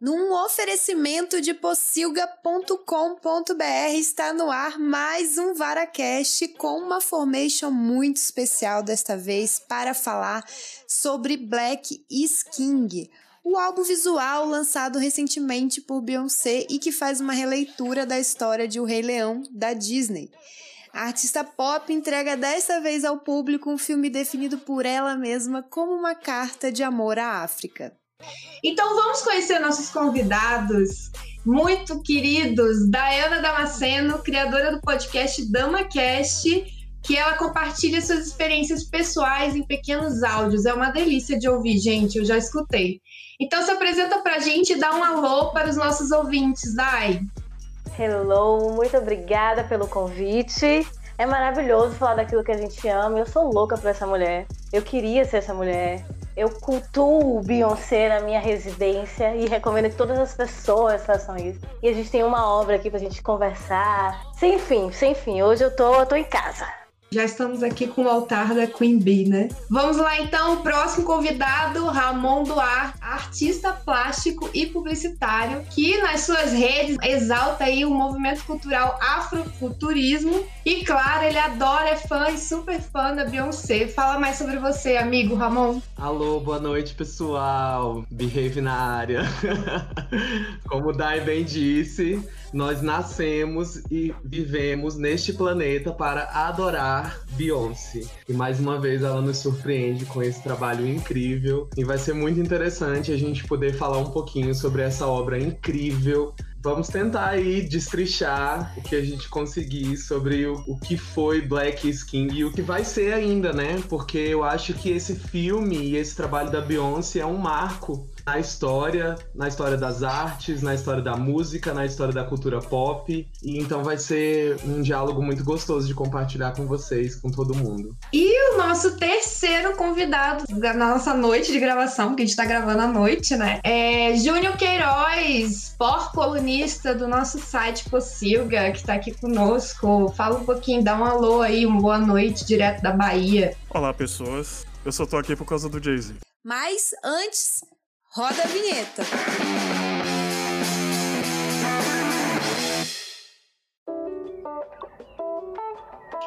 Num oferecimento de pocilga.com.br está no ar mais um VaraCast com uma formation muito especial desta vez para falar sobre Black is King, o álbum visual lançado recentemente por Beyoncé e que faz uma releitura da história de O Rei Leão da Disney. A artista pop entrega desta vez ao público um filme definido por ela mesma como uma carta de amor à África. Então vamos conhecer nossos convidados muito queridos. Dayana Damasceno, criadora do podcast DamaCast, que ela compartilha suas experiências pessoais em pequenos áudios. É uma delícia de ouvir, gente, eu já escutei. Então se apresenta pra gente e dá um alô para os nossos ouvintes, Dai. Hello, muito obrigada pelo convite. É maravilhoso falar daquilo que a gente ama. Eu sou louca por essa mulher. Eu queria ser essa mulher. Eu cultuo Beyoncé na minha residência e recomendo que todas as pessoas façam isso. E a gente tem uma obra aqui pra gente conversar. Sem fim, sem fim. Hoje eu tô, eu tô em casa. Já estamos aqui com o altar da Queen Bee, né? Vamos lá então, o próximo convidado, Ramon Duarte, artista plástico e publicitário, que nas suas redes exalta aí o movimento cultural afrofuturismo e claro, ele adora, é fã e super fã da Beyoncé. Fala mais sobre você, amigo Ramon. Alô, boa noite, pessoal. Behave na área. Como o Dai bem disse, nós nascemos e vivemos neste planeta para adorar Beyoncé. E mais uma vez ela nos surpreende com esse trabalho incrível. E vai ser muito interessante a gente poder falar um pouquinho sobre essa obra incrível vamos tentar aí destrichar o que a gente conseguir sobre o, o que foi Black King e o que vai ser ainda, né? Porque eu acho que esse filme e esse trabalho da Beyoncé é um marco na história, na história das artes, na história da música, na história da cultura pop. E então vai ser um diálogo muito gostoso de compartilhar com vocês, com todo mundo. E nosso terceiro convidado da nossa noite de gravação, que a gente tá gravando à noite, né? É Júnior Queiroz, pós-colunista do nosso site Pocilga, que tá aqui conosco. Fala um pouquinho, dá um alô aí, uma boa noite direto da Bahia. Olá, pessoas. Eu só tô aqui por causa do Jay-Z. Mas antes, Roda a vinheta.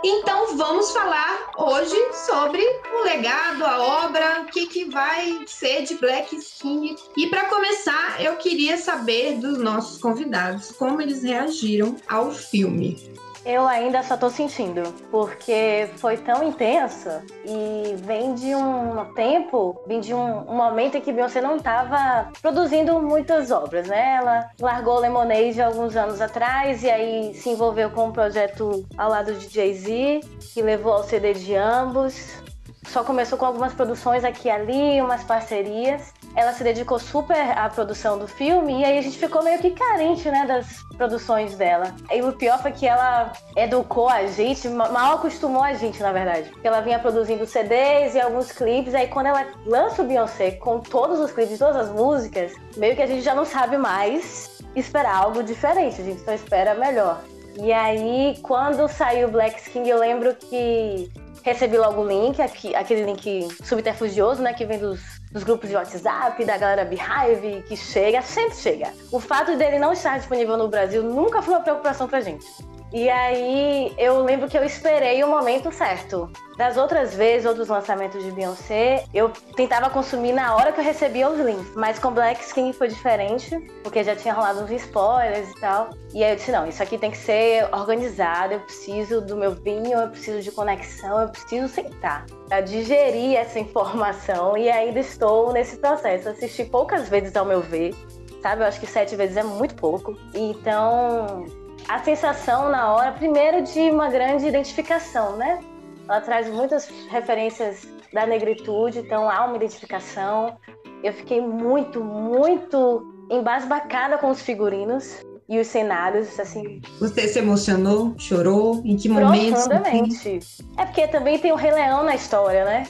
Então vamos falar hoje sobre o legado, a obra, o que, que vai ser de Black Skin. E para começar, eu queria saber dos nossos convidados como eles reagiram ao filme. Eu ainda só tô sentindo, porque foi tão intenso e vem de um tempo, vem de um, um momento em que Beyoncé não tava produzindo muitas obras, né? Ela largou Lemonade alguns anos atrás e aí se envolveu com um projeto ao lado de Jay-Z, que levou ao CD de ambos. Só começou com algumas produções aqui e ali, umas parcerias ela se dedicou super à produção do filme e aí a gente ficou meio que carente, né, das produções dela. E o pior foi que ela educou a gente, mal acostumou a gente, na verdade. Ela vinha produzindo CDs e alguns clipes, aí quando ela lança o Beyoncé com todos os clipes, todas as músicas, meio que a gente já não sabe mais esperar algo diferente, a gente só espera melhor. E aí, quando saiu Black Skin, eu lembro que recebi logo o link, aquele link subterfugioso, né, que vem dos dos grupos de WhatsApp, da galera Beehive, que chega, sempre chega. O fato dele não estar disponível no Brasil nunca foi uma preocupação pra gente. E aí eu lembro que eu esperei o momento certo. Das outras vezes, outros lançamentos de Beyoncé, eu tentava consumir na hora que eu recebia os links. Mas com Black Skin foi diferente, porque já tinha rolado uns spoilers e tal. E aí eu disse, não, isso aqui tem que ser organizado, eu preciso do meu vinho, eu preciso de conexão, eu preciso sentar pra digerir essa informação. E ainda estou nesse processo. Assisti poucas vezes ao meu ver, sabe? Eu acho que sete vezes é muito pouco. Então, a sensação na hora, primeiro, de uma grande identificação, né? Ela traz muitas referências da negritude, então há uma identificação. Eu fiquei muito, muito embasbacada com os figurinos e os cenários, assim. Você se emocionou? Chorou? Em que momento? Profundamente. É porque também tem o Rei Leão na história, né?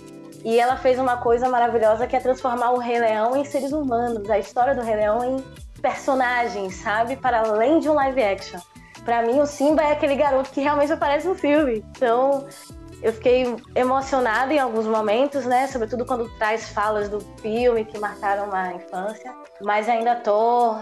E ela fez uma coisa maravilhosa que é transformar o Rei Leão em seres humanos, a história do Rei Leão em personagens, sabe? Para além de um live action. Para mim, o Simba é aquele garoto que realmente aparece no filme. Então, Eu fiquei emocionada em alguns momentos, né? Sobretudo quando traz falas do filme que marcaram a infância. Mas ainda tô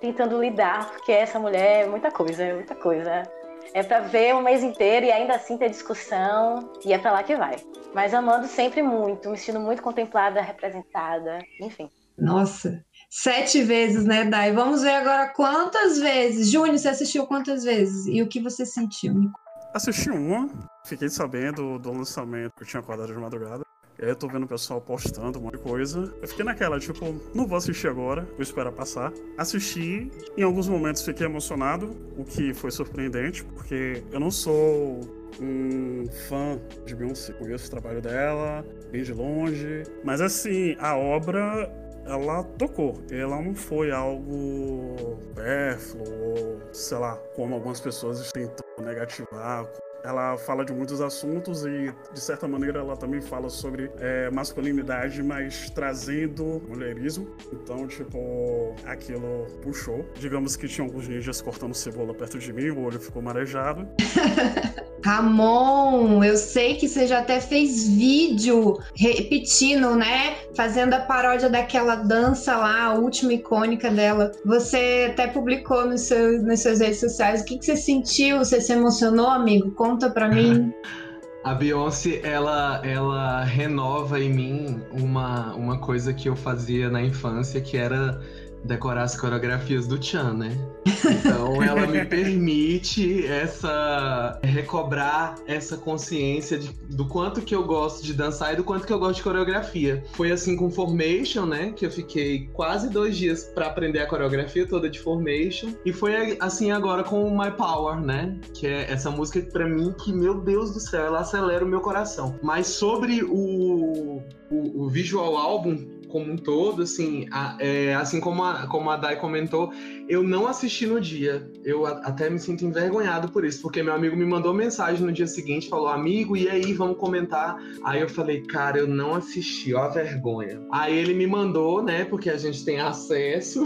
tentando lidar, porque essa mulher é muita coisa, é muita coisa. É para ver o mês inteiro e ainda assim ter discussão, e é para lá que vai. Mas amando sempre muito, me sentindo muito contemplada, representada, enfim. Nossa, sete vezes, né, Dai? Vamos ver agora quantas vezes. Júnior, você assistiu quantas vezes? E o que você sentiu? Assisti uma, fiquei sabendo do lançamento, eu tinha acordado de madrugada. E aí eu tô vendo o pessoal postando um monte de coisa. Eu fiquei naquela, tipo, não vou assistir agora, vou esperar passar. Assisti, em alguns momentos fiquei emocionado, o que foi surpreendente, porque eu não sou um fã de Beyoncé. Conheço o trabalho dela, bem de longe. Mas assim, a obra ela tocou. Ela não foi algo pérfluo ou, sei lá, como algumas pessoas tentam negativar, ela fala de muitos assuntos e, de certa maneira, ela também fala sobre é, masculinidade, mas trazendo mulherismo. Então, tipo, aquilo puxou. Digamos que tinha alguns ninjas cortando cebola perto de mim, o olho ficou marejado. Ramon, eu sei que você já até fez vídeo repetindo, né? Fazendo a paródia daquela dança lá, a última icônica dela. Você até publicou no seu, nas suas redes sociais. O que, que você sentiu? Você se emocionou, amigo? Conta pra mim. A Beyoncé, ela, ela renova em mim uma, uma coisa que eu fazia na infância, que era decorar as coreografias do Chan, né? Então ela me permite essa recobrar essa consciência de, do quanto que eu gosto de dançar e do quanto que eu gosto de coreografia. Foi assim com Formation, né? Que eu fiquei quase dois dias para aprender a coreografia toda de Formation. E foi assim agora com My Power, né? Que é essa música para mim que, meu Deus do céu, ela acelera o meu coração. Mas sobre o, o, o visual álbum, como um todo, assim, a, é, assim como a, como a Dai comentou, eu não assisti no dia. Eu a, até me sinto envergonhado por isso, porque meu amigo me mandou mensagem no dia seguinte, falou, amigo, e aí, vamos comentar? Aí eu falei, cara, eu não assisti, ó a vergonha. Aí ele me mandou, né, porque a gente tem acesso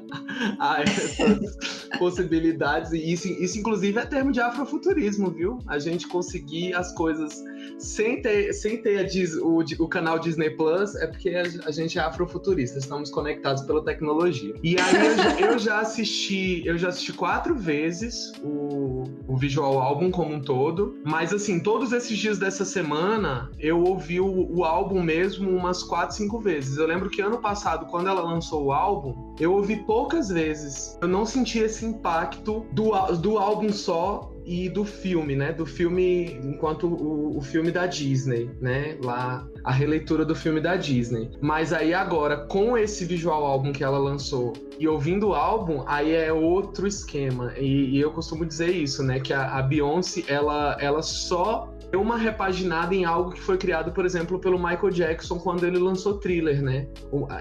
a essas possibilidades, e isso, isso inclusive é termo de afrofuturismo, viu? A gente conseguir as coisas sem ter, sem ter o, o, canal Disney Plus, é porque a, a, gente é afrofuturista, estamos conectados pela tecnologia. E aí eu já, eu já assisti, eu já assisti quatro vezes o, o visual álbum como um todo, mas assim, todos esses dias dessa semana eu ouvi o, o álbum mesmo umas quatro, cinco vezes. Eu lembro que ano passado, quando ela lançou o álbum, eu ouvi poucas vezes. Eu não senti esse impacto do, do álbum só e do filme, né? Do filme enquanto o, o, filme da Disney, né? Lá a releitura do filme da Disney. Mas aí agora com esse visual álbum que ela lançou e ouvindo o álbum, aí é outro esquema. E, e eu costumo dizer isso, né? Que a, a Beyoncé ela ela só deu uma repaginada em algo que foi criado, por exemplo, pelo Michael Jackson quando ele lançou Thriller, né?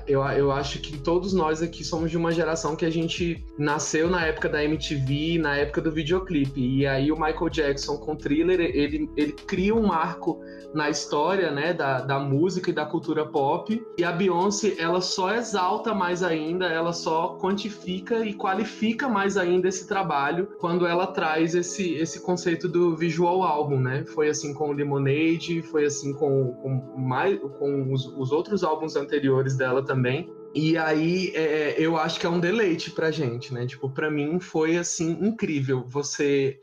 Eu, eu acho que todos nós aqui somos de uma geração que a gente nasceu na época da MTV, na época do videoclipe. E aí o Michael Jackson com Thriller, ele, ele cria um marco na história, né, da, da música e da cultura pop. E a Beyoncé, ela só exalta mais ainda, ela só quantifica e qualifica mais ainda esse trabalho quando ela traz esse, esse conceito do visual álbum, né? Foi assim com o Lemonade, foi assim com, com, mais, com os, os outros álbuns anteriores dela também. E aí, é, eu acho que é um deleite pra gente, né? Tipo, pra mim foi, assim, incrível você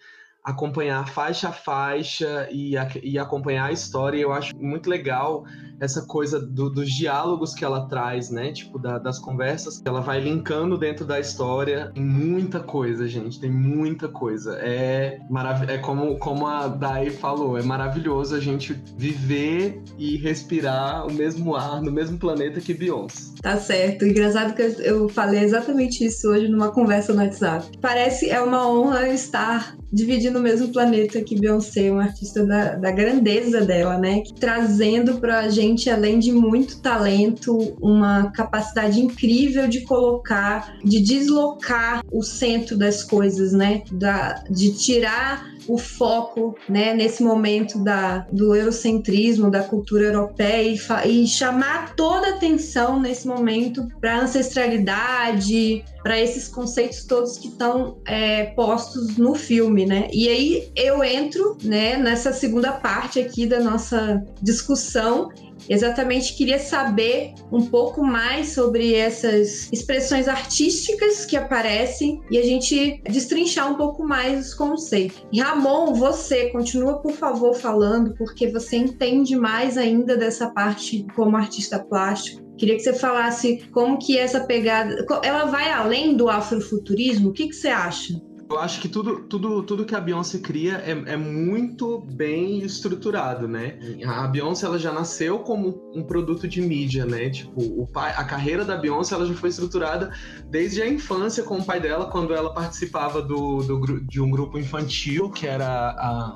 acompanhar faixa a faixa e, e acompanhar a história. Eu acho muito legal essa coisa do, dos diálogos que ela traz, né? Tipo, da, das conversas que ela vai linkando dentro da história. Tem muita coisa, gente. Tem muita coisa. É maravilhoso. É como, como a Dai falou, é maravilhoso a gente viver e respirar o mesmo ar no mesmo planeta que Beyoncé. Tá certo. Engraçado que eu falei exatamente isso hoje numa conversa no WhatsApp. Parece é uma honra estar dividindo o mesmo planeta que Beyoncé, uma artista da, da grandeza dela, né? Trazendo pra gente além de muito talento, uma capacidade incrível de colocar, de deslocar o centro das coisas, né? Da, de tirar o foco, né, nesse momento da, do eurocentrismo, da cultura europeia e, e chamar toda a atenção nesse momento para ancestralidade, para esses conceitos todos que estão é, postos no filme. né? E aí eu entro, né, nessa segunda parte aqui da nossa discussão exatamente queria saber um pouco mais sobre essas expressões artísticas que aparecem e a gente destrinchar um pouco mais os conceitos. Ramon, você continua, por favor, falando, porque você entende mais ainda dessa parte como artista plástico. Queria que você falasse como que essa pegada, ela vai além do afrofuturismo? O que, que você acha? Eu acho que tudo, tudo, tudo que a Beyoncé cria é, é, muito bem estruturado, né? A Beyoncé ela já nasceu como um produto de mídia, né? Tipo, o pai, a carreira da Beyoncé ela já foi estruturada desde a infância com o pai dela, quando ela participava do, do de um grupo infantil que era a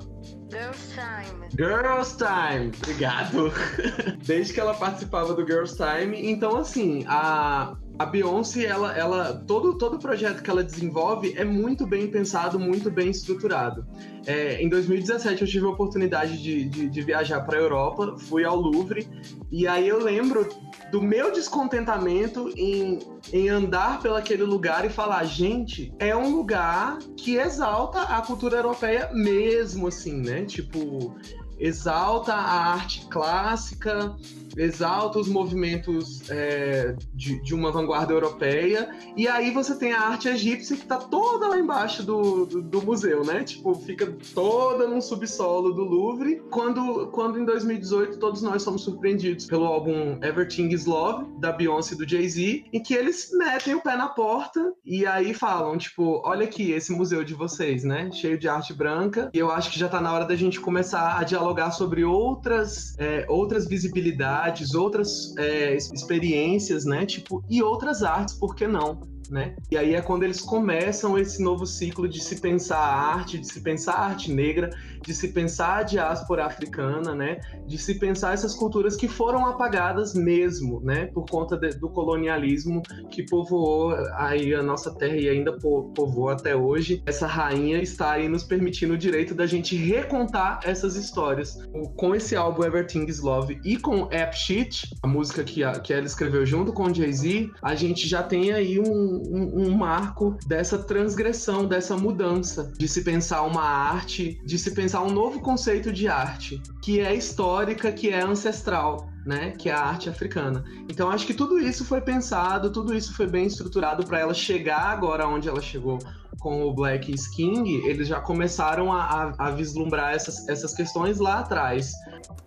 Girls Time. Girls Time, obrigado. Desde que ela participava do Girls Time, então assim, a a Beyoncé, ela, ela, todo, todo projeto que ela desenvolve é muito bem pensado, muito bem estruturado. É, em 2017 eu tive a oportunidade de, de, de viajar para a Europa, fui ao Louvre, e aí eu lembro do meu descontentamento em, em andar pelaquele lugar e falar, gente, é um lugar que exalta a cultura europeia mesmo, assim, né? Tipo, exalta a arte clássica, exalta os movimentos é, de, de, uma vanguarda europeia, e aí você tem a arte egípcia que está toda lá embaixo do, do, do, museu, né? Tipo, fica toda num subsolo do Louvre. Quando, quando em 2018 todos nós somos surpreendidos pelo álbum Everything is Love, da Beyoncé e do Jay-Z, em que eles metem o pé na porta e aí falam, tipo, olha aqui esse museu de vocês, né? Cheio de arte branca, e eu acho que já está na hora da gente começar a dialogar sobre outras, é, outras visibilidades outras é, experiências, né? Tipo, e outras artes, por que não? né? E aí é quando eles começam esse novo ciclo de se pensar a arte, de se pensar a arte negra, de se pensar a diáspora africana, né? De se pensar essas culturas que foram apagadas mesmo, né? Por conta de, do colonialismo que povoou aí a nossa terra e ainda povoa até hoje. Essa rainha está aí nos permitindo o direito da gente recontar essas histórias. Com esse álbum Everything is Love e com App Sheet, a música que, a, que ela escreveu junto com Jay-Z, a gente já tem aí um, um, um, marco dessa transgressão, dessa mudança, de se pensar uma arte, de se pensar um novo conceito de arte, que é histórica, que é ancestral. Né, que é a arte africana. Então acho que tudo isso foi pensado, tudo isso foi bem estruturado para ela chegar agora onde ela chegou com o Black King, eles já começaram a, a, a vislumbrar essas, essas questões lá atrás.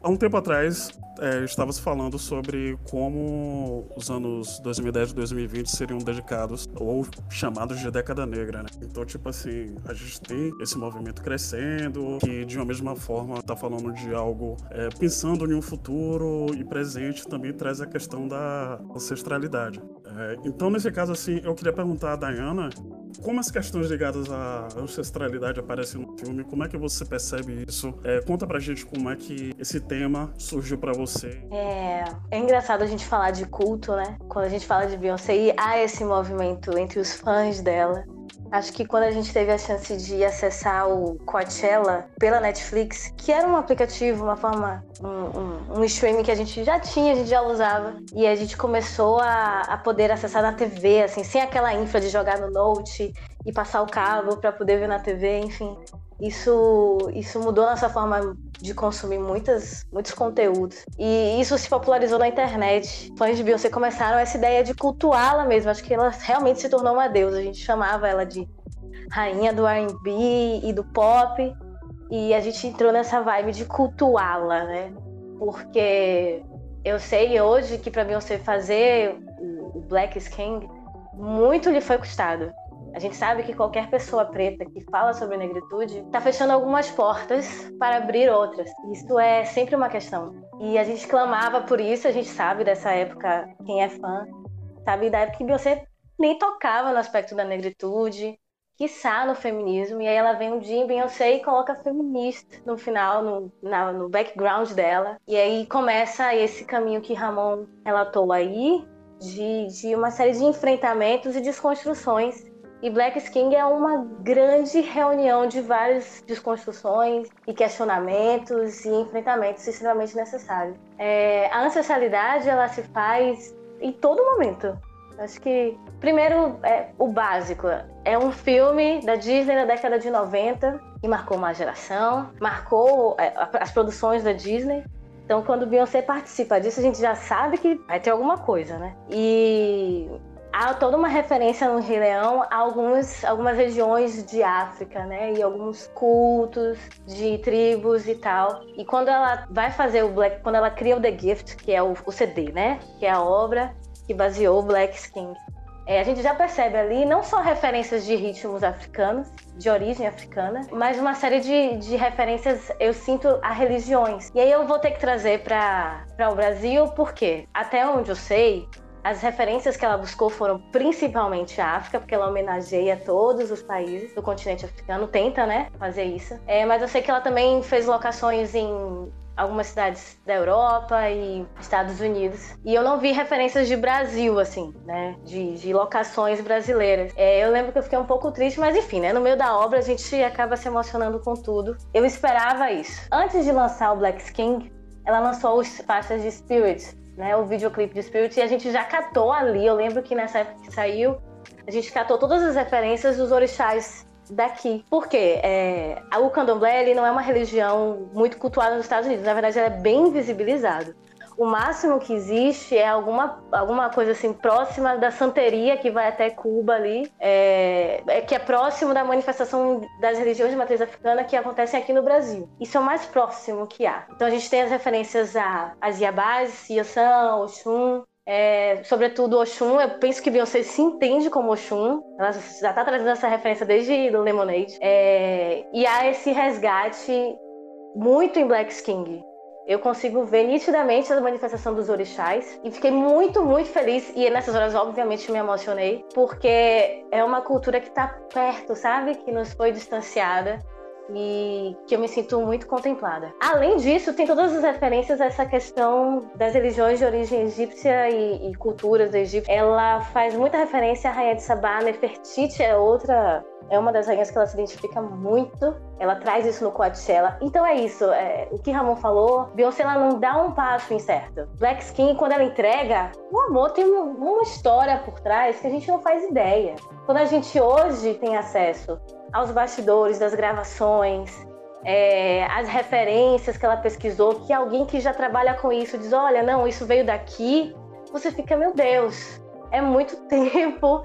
Há um tempo atrás, é, estava-se falando sobre como os anos 2010 e 2020 seriam dedicados ou chamados de década negra, né? Então, tipo assim, a gente tem esse movimento crescendo, que de uma mesma forma está falando de algo é, pensando em um futuro e presente também traz a questão da ancestralidade. É, então, nesse caso, assim, eu queria perguntar a Diana como as questões ligadas à ancestralidade aparecem no filme, como é que você percebe isso? É, conta pra gente como é que esse tema surgiu para você. É, é engraçado a gente falar de culto, né? Quando a gente fala de Beyoncé, e há esse movimento entre os fãs dela. Acho que quando a gente teve a chance de acessar o Coachella pela Netflix, que era um aplicativo, uma forma, um, um, um streaming que a gente já tinha, a gente já usava, e a gente começou a, a poder acessar na TV, assim, sem aquela infra de jogar no Note e passar o cabo para poder ver na TV, enfim. Isso, isso mudou nossa forma de consumir muitas, muitos conteúdos. E isso se popularizou na internet. Fãs de Beyoncé começaram essa ideia de cultuá-la mesmo. Acho que ela realmente se tornou uma deusa. A gente chamava ela de rainha do R&B e do pop. E a gente entrou nessa vibe de cultuá-la, né? Porque eu sei hoje que para Beyoncé fazer o Black King, muito lhe foi custado. A gente sabe que qualquer pessoa preta que fala sobre negritude está fechando algumas portas para abrir outras. Isso é sempre uma questão. E a gente clamava por isso, a gente sabe dessa época, quem é fã, sabe da época que Beyoncé nem tocava no aspecto da negritude, quiçá no feminismo, e aí ela vem um dia em Beyoncé e coloca feminista no final, no, na, no background dela, e aí começa esse caminho que Ramon relatou aí, de, de uma série de enfrentamentos e desconstruções e Black King é uma grande reunião de várias desconstruções e questionamentos e enfrentamentos extremamente necessários. É, a ancestralidade ela se faz em todo momento. Acho que, primeiro, é o básico. É um filme da Disney da década de 90 que marcou uma geração, marcou é, as produções da Disney. Então, quando Beyoncé participa disso, a gente já sabe que vai ter alguma coisa, né? E há toda uma referência no Rei Leão a alguns, algumas regiões de África, né? E alguns cultos de tribos e tal. E quando ela vai fazer o Black, quando ela cria o The Gift, que é o, o CD, né? Que é a obra que baseou o Black King. É, a gente já percebe ali não só referências de ritmos africanos, de origem africana, mas uma série de, de referências, eu sinto, a religiões. E aí eu vou ter que trazer para o Brasil, porque até onde eu sei, as referências que ela buscou foram principalmente a África, porque ela homenageia todos os países do continente africano, tenta, né, fazer isso. É, mas eu sei que ela também fez locações em algumas cidades da Europa e Estados Unidos. E eu não vi referências de Brasil, assim, né? De, de locações brasileiras. É, eu lembro que eu fiquei um pouco triste, mas enfim, né? No meio da obra a gente acaba se emocionando com tudo. Eu esperava isso. Antes de lançar o Black King, ela lançou os faixas de Spirit, né, o videoclipe de Spirit, e a gente já catou ali. Eu lembro que nessa época que saiu, a gente catou todas as referências dos orixás daqui. Por quê? É, o candomblé ele não é uma religião muito cultuada nos Estados Unidos. Na verdade, ela é bem visibilizado. O máximo que existe é alguma, alguma coisa assim próxima da santeria que vai até Cuba ali, é, é, que é próximo da manifestação das religiões de matriz africana que acontecem aqui no Brasil. Isso é o mais próximo que há. Então a gente tem as referências a, as Iabás, Iaçã, Oxum, é, sobretudo Oxum, eu penso que Beyoncé se entende como Oxum. Ela já está trazendo essa referência desde Lemonade. É, e há esse resgate muito em Black King eu consigo ver nitidamente a manifestação dos orixás e fiquei muito, muito feliz. E nessas horas, obviamente, me emocionei, porque é uma cultura que está perto, sabe? Que nos foi distanciada e que eu me sinto muito contemplada. Além disso, tem todas as referências a essa questão das religiões de origem egípcia e, e culturas do Egito. Ela faz muita referência à rainha de Sabá, Nefertiti é outra é uma das rainhas que ela se identifica muito. Ela traz isso no Coachella. Então é isso. É, o que Ramon falou, Beyoncé ela não dá um passo incerto. Black Skin, quando ela entrega, o amor tem uma história por trás que a gente não faz ideia. Quando a gente hoje tem acesso aos bastidores das gravações, é, as referências que ela pesquisou, que alguém que já trabalha com isso diz: olha, não, isso veio daqui, você fica, meu Deus, é muito tempo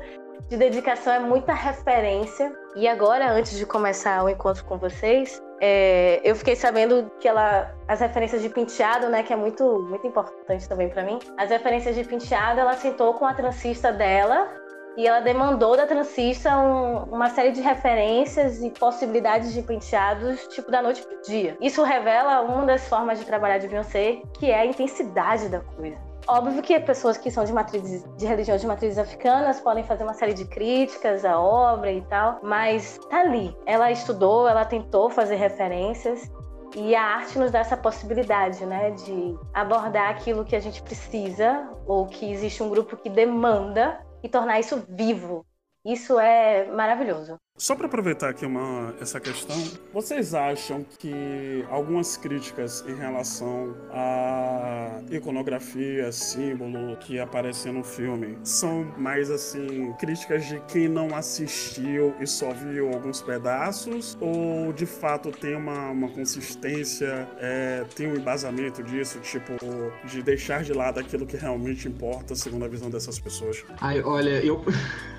de dedicação, é muita referência. E agora, antes de começar o encontro com vocês, é, eu fiquei sabendo que ela, as referências de penteado, né, que é muito, muito importante também para mim, as referências de penteado, ela sentou com a transista dela e ela demandou da transista um, uma série de referências e possibilidades de penteados, tipo, da noite pro dia. Isso revela uma das formas de trabalhar de Beyoncé, que é a intensidade da coisa. Óbvio que pessoas que são de matrizes, de religiões de matrizes africanas podem fazer uma série de críticas à obra e tal, mas tá ali. Ela estudou, ela tentou fazer referências e a arte nos dá essa possibilidade, né, de abordar aquilo que a gente precisa ou que existe um grupo que demanda e tornar isso vivo. Isso é maravilhoso. Só para aproveitar aqui uma, essa questão, vocês acham que algumas críticas em relação à iconografia, símbolo que aparecem no filme são mais assim críticas de quem não assistiu e só viu alguns pedaços? Ou de fato tem uma, uma consistência, é, tem um embasamento disso, tipo, de deixar de lado aquilo que realmente importa segundo a visão dessas pessoas? Ai, olha, eu.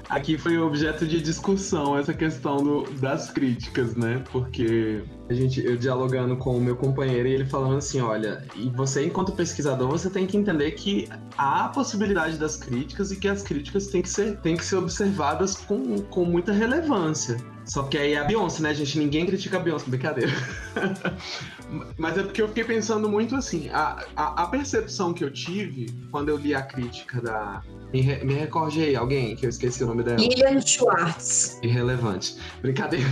Aqui foi objeto de discussão essa questão questão do, das críticas, né? Porque a gente, eu dialogando com o meu companheiro e ele falando assim, olha, e você enquanto pesquisador, você tem que entender que há a possibilidade das críticas e que as críticas têm que ser, têm que ser observadas com, com muita relevância. Só que aí é a Beyoncé, né, gente? Ninguém critica a Beyoncé, brincadeira. Mas é porque eu fiquei pensando muito assim, a, a, a, percepção que eu tive quando eu li a crítica da. Me, re, me recorde aí, alguém que eu esqueci o nome dela. Lilian Schwartz. Irrelevante. Brincadeira.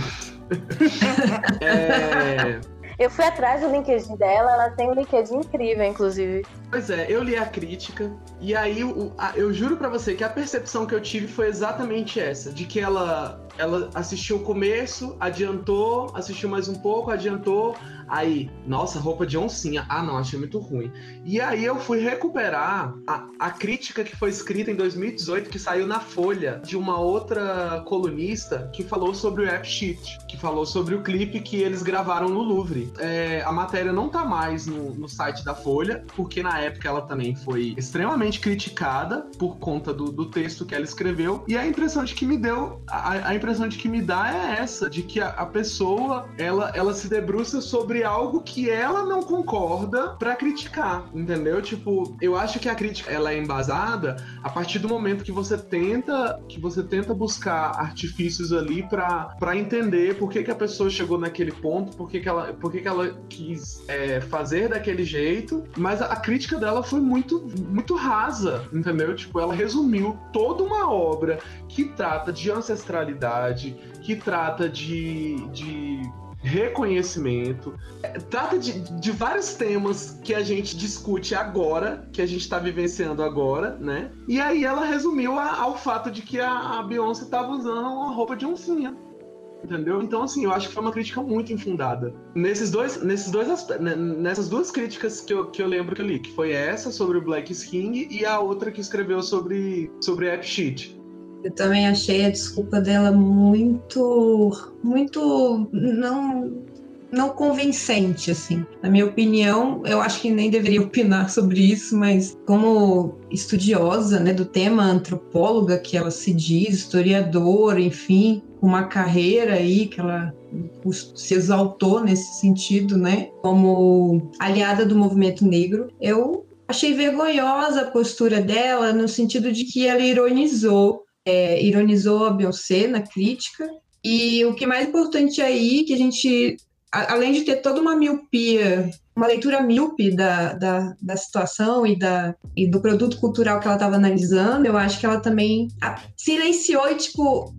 é. Eu fui atrás do LinkedIn dela, ela tem um LinkedIn incrível, inclusive. Pois é, eu li a crítica e aí a, eu juro para você que a percepção que eu tive foi exatamente essa, de que ela ela assistiu o começo, adiantou, assistiu mais um pouco, adiantou, Aí, nossa, roupa de oncinha. Ah, não, achei muito ruim. E aí eu fui recuperar a, a crítica que foi escrita em 2018, que saiu na Folha, de uma outra colunista que falou sobre o App Sheet, que falou sobre o clipe que eles gravaram no Louvre. É, a matéria não tá mais no, no site da Folha, porque na época ela também foi extremamente criticada por conta do, do texto que ela escreveu. E a impressão de que me deu, a, a impressão de que me dá é essa, de que a, a pessoa, ela, ela se debruça sobre algo que ela não concorda para criticar, entendeu? Tipo, eu acho que a crítica ela é embasada a partir do momento que você tenta que você tenta buscar artifícios ali para entender por que, que a pessoa chegou naquele ponto, por que, que ela por que, que ela quis é, fazer daquele jeito, mas a, a crítica dela foi muito muito rasa, entendeu? Tipo, ela resumiu toda uma obra que trata de ancestralidade, que trata de, de reconhecimento. Trata de, de vários temas que a gente discute agora, que a gente está vivenciando agora, né? E aí ela resumiu a, ao fato de que a, a Beyoncé estava usando uma roupa de oncinha. Entendeu? Então, assim, eu acho que foi uma crítica muito infundada. Nesses dois, nesses dois nessas duas críticas que eu, que eu lembro que eu li, que foi essa sobre o Black King e a outra que escreveu sobre, sobre App Sheet. Eu também achei a desculpa dela muito, muito não não convincente, assim. Na minha opinião, eu acho que nem deveria opinar sobre isso, mas como estudiosa, né, do tema, antropóloga que ela se diz, historiadora, enfim, uma carreira aí que ela se exaltou nesse sentido, né, como aliada do movimento negro, eu achei vergonhosa a postura dela no sentido de que ela ironizou é, ironizou a Beyoncé na crítica. E o que é mais importante aí, que a gente, além de ter toda uma miopia, uma leitura míope da, da, da situação e, da, e do produto cultural que ela estava analisando, eu acho que ela também silenciou e, tipo,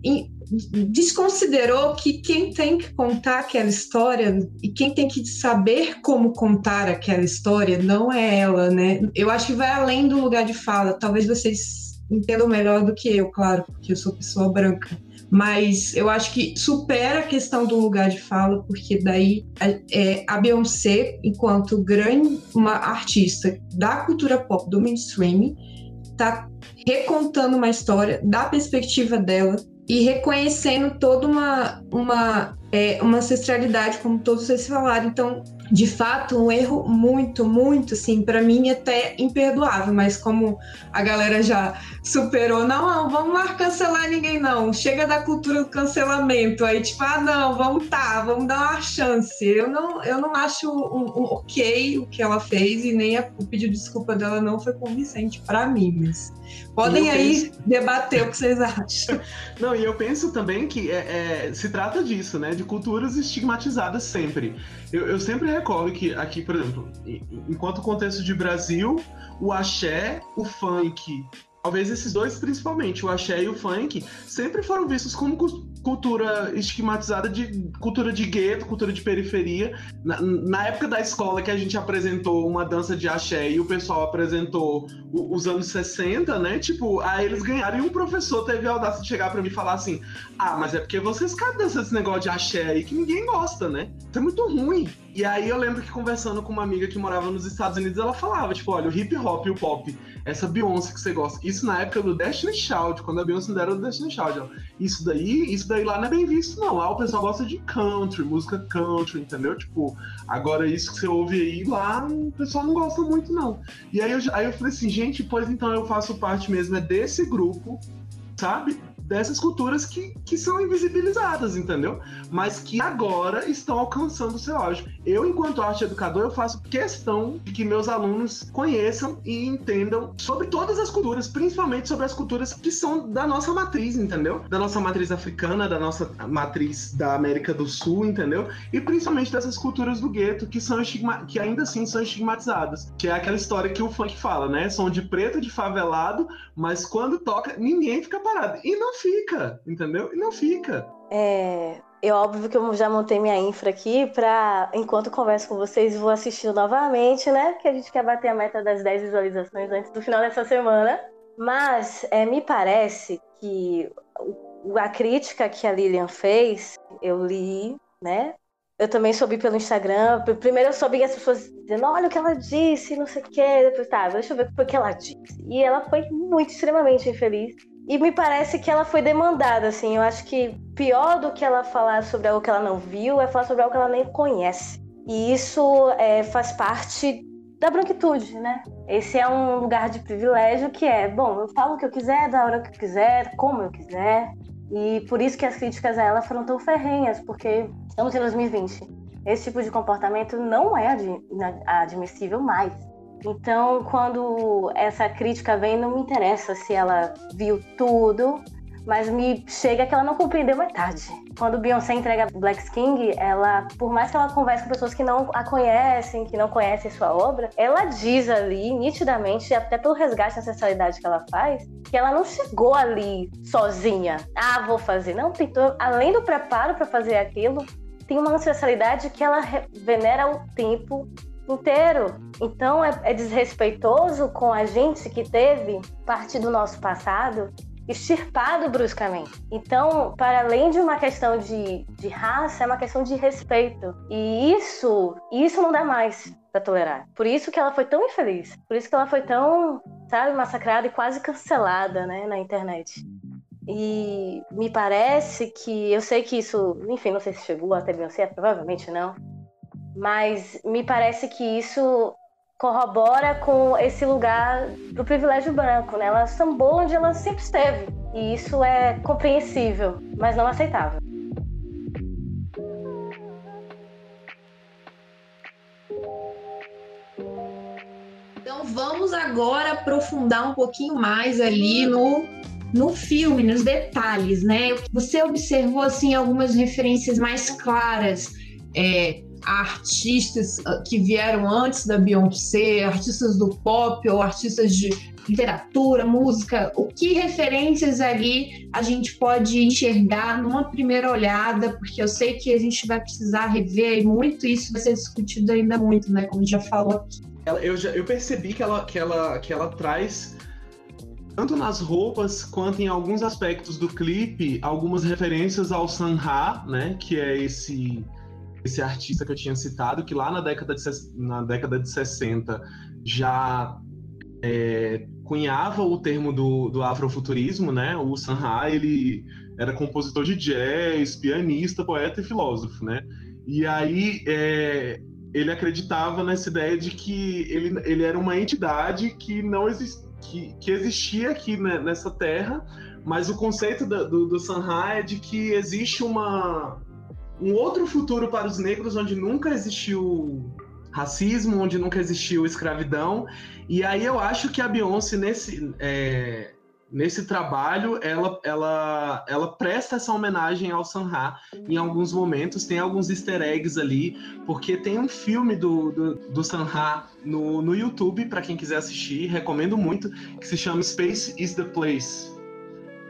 desconsiderou que quem tem que contar aquela história e quem tem que saber como contar aquela história não é ela, né? Eu acho que vai além do lugar de fala. Talvez vocês entendam melhor do que eu, claro, porque eu sou pessoa branca. Mas eu acho que supera a questão do lugar de fala, porque daí é, a Beyoncé, enquanto grande uma artista da cultura pop, do mainstream, está recontando uma história da perspectiva dela e reconhecendo toda uma, uma, é, uma ancestralidade, como todos vocês falaram. Então, de fato, um erro muito, muito, assim, para mim até imperdoável, mas como a galera já superou, não, não, vamos lá cancelar ninguém, não. Chega da cultura do cancelamento. Aí, tipo, ah, não, vamos tá, vamos dar uma chance. Eu não, eu não acho um, um ok o que ela fez e nem a, o pedido de desculpa dela não foi convincente para mim, mas podem aí penso... debater o que vocês acham. Não, e eu penso também que é, é, se trata disso, né? De culturas estigmatizadas sempre. Eu, eu sempre recordo que aqui, por exemplo, enquanto contexto de Brasil, o axé, o funk, talvez esses dois principalmente, o axé e o funk, sempre foram vistos como cultura estigmatizada de cultura de gueto, cultura de periferia. Na, na, época da escola que a gente apresentou uma dança de axé e o pessoal apresentou o, os anos 60, né? Tipo, aí eles ganharam e um professor teve a audácia de chegar para mim e falar assim: "Ah, mas é porque vocês cadê esse negócio de axé aí que ninguém gosta, né? Isso é muito ruim". E aí eu lembro que conversando com uma amiga que morava nos Estados Unidos, ela falava, tipo, olha, o hip hop e o pop, essa Beyoncé que você gosta, isso na época do Destiny Child, quando a Beyoncé era do Destiny Child, isso daí, isso daí lá não é bem visto não, lá o pessoal gosta de country, música country, entendeu? Tipo, agora isso que você ouve aí, lá o pessoal não gosta muito não. E aí eu, aí eu falei assim, gente, pois então eu faço parte mesmo é desse grupo, sabe? Dessas culturas que, que são invisibilizadas, entendeu? Mas que agora estão alcançando o seu auge. Eu, enquanto arte educador, eu faço questão de que meus alunos conheçam e entendam sobre todas as culturas, principalmente sobre as culturas que são da nossa matriz, entendeu? Da nossa matriz africana, da nossa matriz da América do Sul, entendeu? E principalmente dessas culturas do gueto que são que ainda assim são estigmatizadas. Que é aquela história que o funk fala, né? São de preto, de favelado, mas quando toca, ninguém fica parado. E não fica, entendeu? E não fica. É, é óbvio que eu já montei minha infra aqui para, enquanto converso com vocês, vou assistindo novamente, né? Porque a gente quer bater a meta das 10 visualizações antes do final dessa semana. Mas é, me parece que a crítica que a Lilian fez, eu li, né? eu também soube pelo Instagram. Primeiro eu soube as pessoas dizendo, olha o que ela disse, não sei o quê. Depois, tá, deixa eu ver o que que ela disse. E ela foi muito, extremamente infeliz. E me parece que ela foi demandada, assim. Eu acho que pior do que ela falar sobre algo que ela não viu é falar sobre algo que ela nem conhece. E isso é, faz parte da branquitude, né? Esse é um lugar de privilégio que é, bom, eu falo o que eu quiser, da hora que eu quiser, como eu quiser. E por isso que as críticas a ela foram tão ferrenhas, porque estamos em 2020. Esse tipo de comportamento não é admissível mais. Então, quando essa crítica vem, não me interessa se ela viu tudo, mas me chega que ela não compreendeu metade. Quando Beyoncé entrega Black King, ela, por mais que ela converse com pessoas que não a conhecem, que não conhecem sua obra, ela diz ali, nitidamente, até pelo resgate da ancestralidade que ela faz, que ela não chegou ali sozinha. Ah, vou fazer. Não, tentou, além do preparo para fazer aquilo, tem uma ancestralidade que ela venera o tempo inteiro. Então é, é desrespeitoso com a gente que teve parte do nosso passado extirpado bruscamente. Então, para além de uma questão de, de raça, é uma questão de respeito. E isso, isso não dá mais para tolerar. Por isso que ela foi tão infeliz. Por isso que ela foi tão, sabe, massacrada e quase cancelada, né, na internet. E me parece que eu sei que isso, enfim, não sei se chegou até Beyoncé, provavelmente não. Mas me parece que isso corrobora com esse lugar do privilégio branco, né? Ela sambou onde ela sempre esteve. E isso é compreensível, mas não aceitável. Então vamos agora aprofundar um pouquinho mais ali no no filme, nos detalhes, né? Você observou assim algumas referências mais claras é, artistas ah, que vieram antes da Beyoncé, artistas do pop ou artistas de literatura, música, o que referências ali a gente pode enxergar numa primeira olhada, porque eu sei que a gente vai precisar rever e muito isso vai ser discutido ainda muito, né? Como já falou aqui. Eu, já, eu percebi que ela, que, ela, que ela traz tanto nas roupas quanto em alguns aspectos do clipe, algumas referências ao Sanha, né? Que é esse esse artista que eu tinha citado, que lá na década de, na década de 60 já é, cunhava o termo do, do afrofuturismo, né? O Sanha, ele era compositor de jazz, pianista, poeta e filósofo, né? E aí é, ele acreditava nessa ideia de que ele, ele era uma entidade que não que, que existia aqui né, nessa terra, mas o conceito do, do, do Sanha é de que existe uma um outro futuro para os negros onde nunca existiu racismo, onde nunca existiu escravidão. E aí eu acho que a Beyoncé, nesse, é, nesse trabalho, ela, ela, ela presta essa homenagem ao Sanha em alguns momentos. Tem alguns easter eggs ali, porque tem um filme do, do, do no, no YouTube, para quem quiser assistir, recomendo muito, que se chama Space is the Place.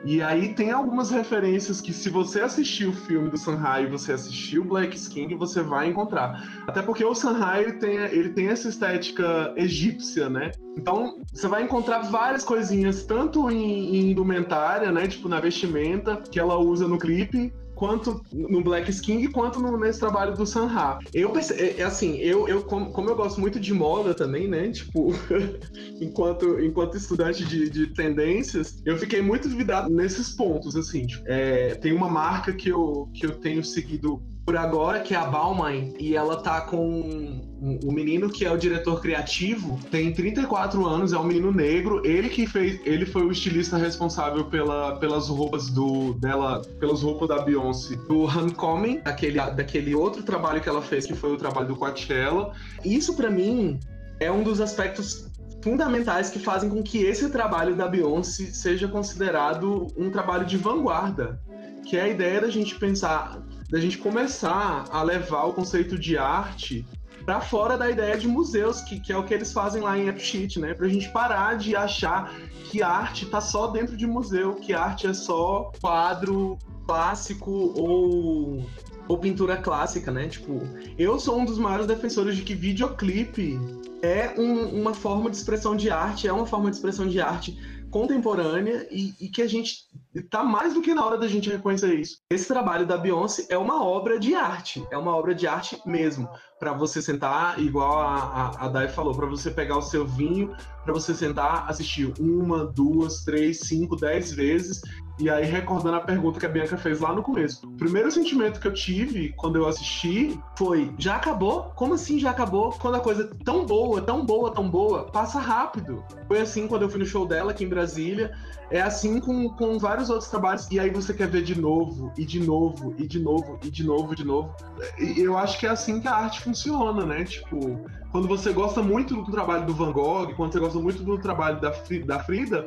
E aí tem algumas referências que se você assistir o filme do Sanhai e você assistir o Black King, você vai encontrar. Até porque o Sanhai ele tem, ele tem essa estética egípcia, né? Então você vai encontrar várias coisinhas, tanto em, em indumentária, né? Tipo na vestimenta que ela usa no clipe, quanto no Black King, quanto no, nesse trabalho do Sanha. Eu é, é, assim, eu, eu como, como, eu gosto muito de moda também, né? Tipo, enquanto, enquanto estudante de, de, tendências, eu fiquei muito duvidado nesses pontos, assim. Tipo, é, tem uma marca que eu, que eu tenho seguido por agora, que é a Balmain, e ela tá com o menino que é o diretor criativo, tem 34 anos, é um menino negro, ele que fez, ele foi o estilista responsável pela, pelas roupas do dela, pelas roupas da Beyoncé, do Homecoming, daquele, daquele outro trabalho que ela fez, que foi o trabalho do Coachella. Isso para mim é um dos aspectos fundamentais que fazem com que esse trabalho da Beyoncé seja considerado um trabalho de vanguarda, que é a ideia da gente pensar da gente começar a levar o conceito de arte para fora da ideia de museus, que, que é o que eles fazem lá em Appsheet, né? Para a gente parar de achar que arte está só dentro de museu, que arte é só quadro clássico ou, ou pintura clássica, né? Tipo, eu sou um dos maiores defensores de que videoclipe é um, uma forma de expressão de arte, é uma forma de expressão de arte contemporânea e, e, que a gente tá mais do que na hora da gente reconhecer isso. Esse trabalho da Beyoncé é uma obra de arte, é uma obra de arte mesmo. Para você sentar, igual a, a, a Dai falou, para você pegar o seu vinho, para você sentar, assistir uma, duas, três, cinco, dez vezes e aí, recordando a pergunta que a Bianca fez lá no começo. O primeiro sentimento que eu tive quando eu assisti foi: já acabou? Como assim já acabou? Quando a coisa é tão boa, tão boa, tão boa, passa rápido. Foi assim quando eu fui no show dela aqui em Brasília. É assim com, com vários outros trabalhos. E aí você quer ver de novo, e de novo, e de novo, e de novo, de novo. E eu acho que é assim que a arte funciona, né? Tipo, quando você gosta muito do trabalho do Van Gogh, quando você gosta muito do trabalho da, da Frida,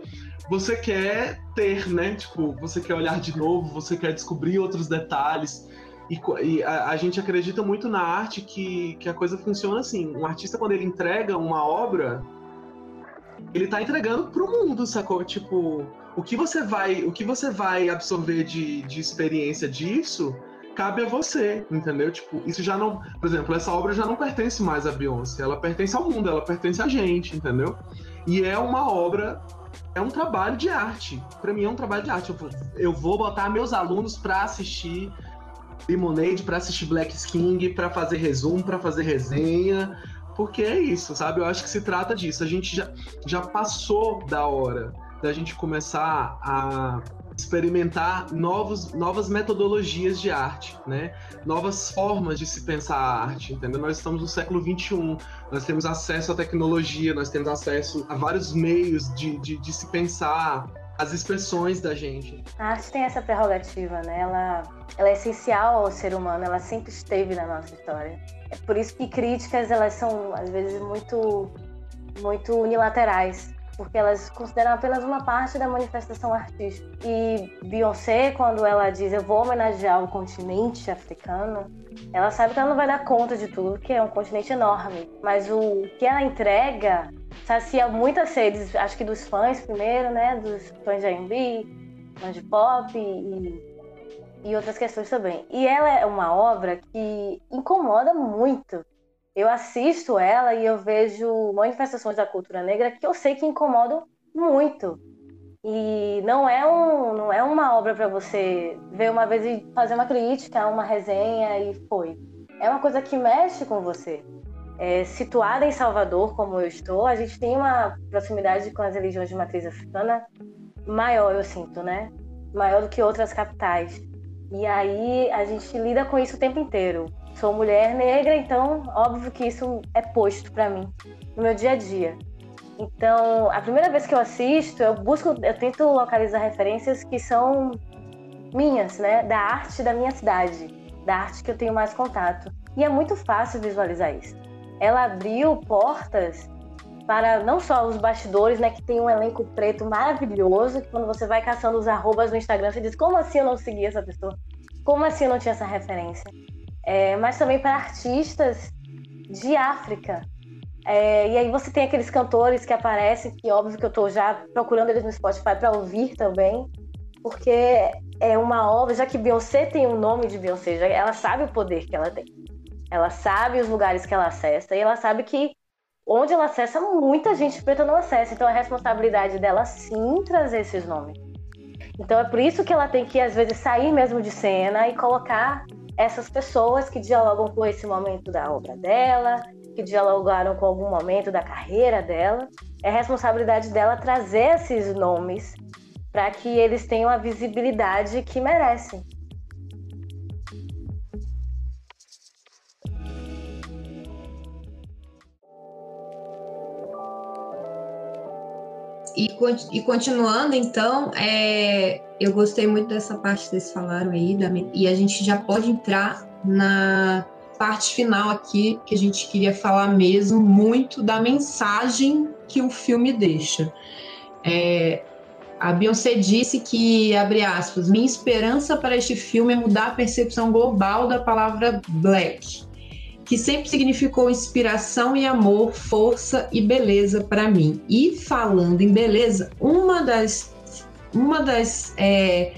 você quer ter, né? Tipo, você quer olhar de novo, você quer descobrir outros detalhes. E, e a, a, gente acredita muito na arte que, que a coisa funciona assim. Um artista, quando ele entrega uma obra, ele tá entregando pro mundo, sacou? Tipo, o que você vai, o que você vai absorver de, de experiência disso cabe a você, entendeu? Tipo, isso já não. Por exemplo, essa obra já não pertence mais a Beyoncé, ela pertence ao mundo, ela pertence a gente, entendeu? E é uma obra é um trabalho de arte. Para mim é um trabalho de arte. Eu vou, eu vou botar meus alunos para assistir Lemonade, para assistir Black King, para fazer resumo, para fazer resenha, porque é isso, sabe? Eu acho que se trata disso. A gente já, já passou da hora da gente começar a experimentar novos, novas metodologias de arte, né? Novas formas de se pensar a arte, entendeu? Nós estamos no século 21, nós temos acesso à tecnologia, nós temos acesso a vários meios de, de, de se pensar as expressões da gente. A arte tem essa prerrogativa, né? Ela, ela é essencial ao ser humano, ela sempre esteve na nossa história. É por isso que críticas, elas são, às vezes, muito, muito unilaterais porque elas consideram apenas uma parte da manifestação artística. E Beyoncé, quando ela diz eu vou homenagear o continente africano, ela sabe que ela não vai dar conta de tudo, que é um continente enorme. Mas o que ela entrega sacia muitas sedes, acho que dos fãs primeiro, né? Dos fãs de R&B, fãs de pop e, e outras questões também. E ela é uma obra que incomoda muito eu assisto ela e eu vejo manifestações da cultura negra que eu sei que incomodam muito. E não é, um, não é uma obra para você ver uma vez e fazer uma crítica, uma resenha e foi. É uma coisa que mexe com você. É, situada em Salvador, como eu estou, a gente tem uma proximidade com as religiões de matriz africana maior, eu sinto, né? Maior do que outras capitais. E aí a gente lida com isso o tempo inteiro sou mulher negra, então óbvio que isso é posto para mim no meu dia a dia. Então, a primeira vez que eu assisto, eu busco, eu tento localizar referências que são minhas, né, da arte da minha cidade, da arte que eu tenho mais contato. E é muito fácil visualizar isso. Ela abriu portas para não só os bastidores, né, que tem um elenco preto maravilhoso, que quando você vai caçando os arrobas no Instagram, você diz, como assim eu não segui essa pessoa? Como assim eu não tinha essa referência? É, mas também para artistas de África. É, e aí você tem aqueles cantores que aparecem, que óbvio que eu estou já procurando eles no Spotify para ouvir também, porque é uma obra, já que Beyoncé tem o nome de Beyoncé, já, ela sabe o poder que ela tem. Ela sabe os lugares que ela acessa e ela sabe que onde ela acessa, muita gente preta não acessa. Então é responsabilidade dela sim trazer esses nomes. Então é por isso que ela tem que, às vezes, sair mesmo de cena e colocar essas pessoas que dialogam com esse momento da obra dela, que dialogaram com algum momento da carreira dela. É responsabilidade dela trazer esses nomes para que eles tenham a visibilidade que merecem. E, e continuando, então, é, eu gostei muito dessa parte que vocês falaram aí, da, e a gente já pode entrar na parte final aqui, que a gente queria falar mesmo muito da mensagem que o filme deixa. É, a Beyoncé disse que, abre aspas, minha esperança para este filme é mudar a percepção global da palavra black que sempre significou inspiração e amor, força e beleza para mim. E falando em beleza, uma das, uma das é,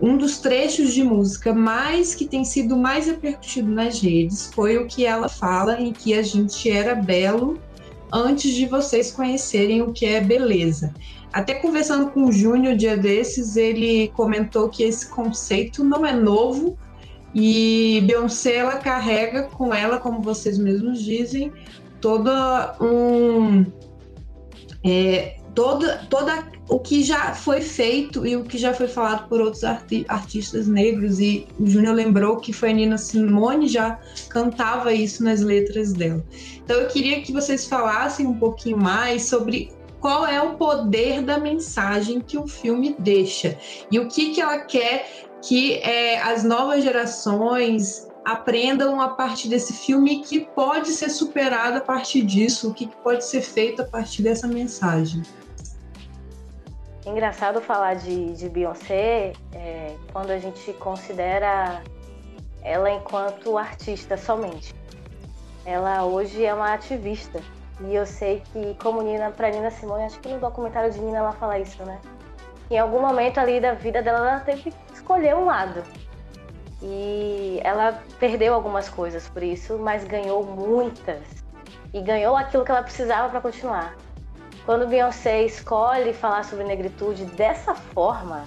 um dos trechos de música mais que tem sido mais repercutido nas redes foi o que ela fala em que a gente era belo antes de vocês conhecerem o que é beleza. Até conversando com o Júnior dia desses, ele comentou que esse conceito não é novo e Beyoncé ela carrega com ela, como vocês mesmos dizem, toda um é, toda, toda o que já foi feito e o que já foi falado por outros arti artistas negros e o Júnior lembrou que foi a Nina Simone já cantava isso nas letras dela. Então eu queria que vocês falassem um pouquinho mais sobre qual é o poder da mensagem que o filme deixa e o que que ela quer que é, as novas gerações aprendam a partir desse filme que pode ser superado a partir disso, o que pode ser feito a partir dessa mensagem. Engraçado falar de, de Beyoncé é, quando a gente considera ela enquanto artista somente. Ela hoje é uma ativista. E eu sei que, como Nina, para Nina Simone, acho que no documentário de Nina ela fala isso, né? Em algum momento ali da vida dela, ela teve escolher um lado. E ela perdeu algumas coisas por isso, mas ganhou muitas. E ganhou aquilo que ela precisava para continuar. Quando Beyoncé escolhe falar sobre negritude dessa forma,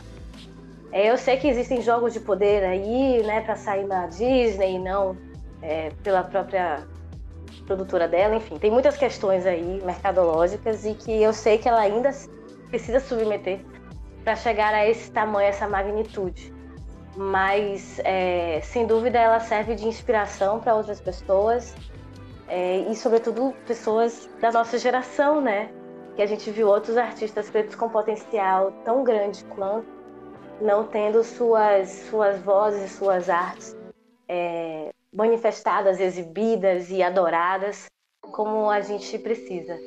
é, eu sei que existem jogos de poder aí, né, para sair na Disney e não é, pela própria produtora dela, enfim, tem muitas questões aí mercadológicas e que eu sei que ela ainda precisa submeter para chegar a esse tamanho, essa magnitude. Mas, é, sem dúvida, ela serve de inspiração para outras pessoas é, e, sobretudo, pessoas da nossa geração, né? que a gente viu outros artistas pretos com potencial tão grande quanto, não tendo suas, suas vozes, suas artes é, manifestadas, exibidas e adoradas como a gente precisa.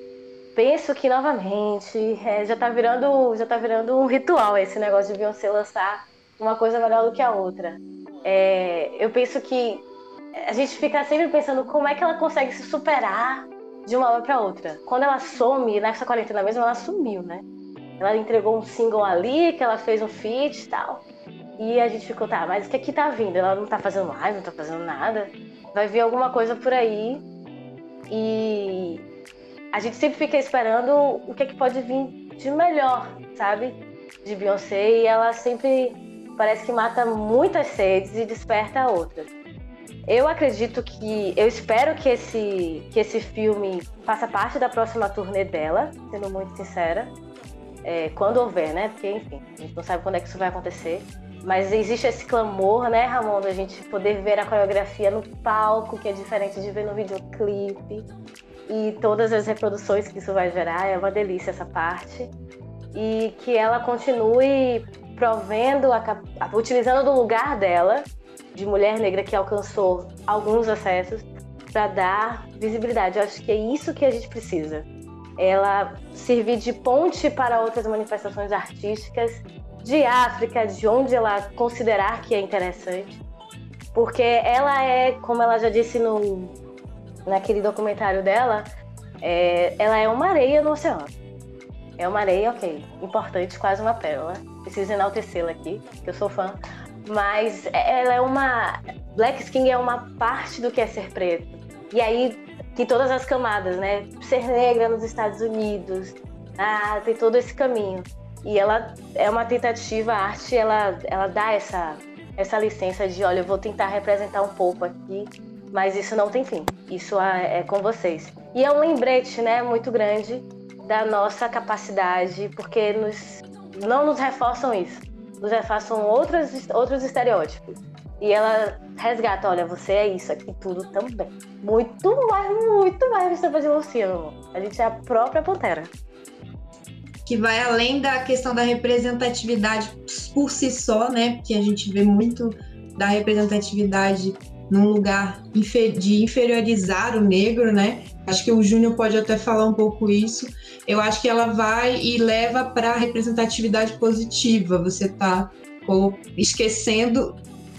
Penso que novamente é, já está virando já tá virando um ritual esse negócio de Beyoncé lançar uma coisa melhor do que a outra. É, eu penso que a gente fica sempre pensando como é que ela consegue se superar de uma hora para outra. Quando ela some, nessa quarentena mesmo, ela sumiu, né? Ela entregou um single ali, que ela fez um feat e tal. E a gente ficou, tá, mas o que aqui tá vindo? Ela não tá fazendo live, não tá fazendo nada. Vai vir alguma coisa por aí. E a gente sempre fica esperando o que é que pode vir de melhor, sabe? De Beyoncé. E ela sempre parece que mata muitas sedes e desperta outras. Eu acredito que. Eu espero que esse, que esse filme faça parte da próxima turnê dela, sendo muito sincera. É, quando houver, né? Porque, enfim, a gente não sabe quando é que isso vai acontecer. Mas existe esse clamor, né, Ramon, da gente poder ver a coreografia no palco, que é diferente de ver no videoclipe. E todas as reproduções que isso vai gerar, é uma delícia essa parte. E que ela continue provendo, a, utilizando do lugar dela, de mulher negra que alcançou alguns acessos para dar visibilidade. Eu acho que é isso que a gente precisa. Ela servir de ponte para outras manifestações artísticas de África, de onde ela considerar que é interessante. Porque ela é, como ela já disse no, naquele documentário dela, é, ela é uma areia no oceano. É uma areia, ok, importante, quase uma pérola. Preciso enaltecê-la aqui, que eu sou fã mas ela é uma. Black skin é uma parte do que é ser preto. E aí tem todas as camadas, né? Ser negra nos Estados Unidos, ah, tem todo esse caminho. E ela é uma tentativa, a arte, ela, ela dá essa, essa licença de, olha, eu vou tentar representar um pouco aqui, mas isso não tem fim. Isso é, é com vocês. E é um lembrete, né, muito grande da nossa capacidade, porque nos, não nos reforçam isso nos refaçam outros, outros estereótipos. E ela resgata, olha, você é isso aqui tudo também. Muito mais, muito mais Gustavo de Luciano. A gente é a própria Pantera. Que vai além da questão da representatividade por si só, né? Porque a gente vê muito da representatividade num lugar de inferiorizar o negro, né? Acho que o Júnior pode até falar um pouco isso. Eu acho que ela vai e leva para a representatividade positiva. Você está esquecendo,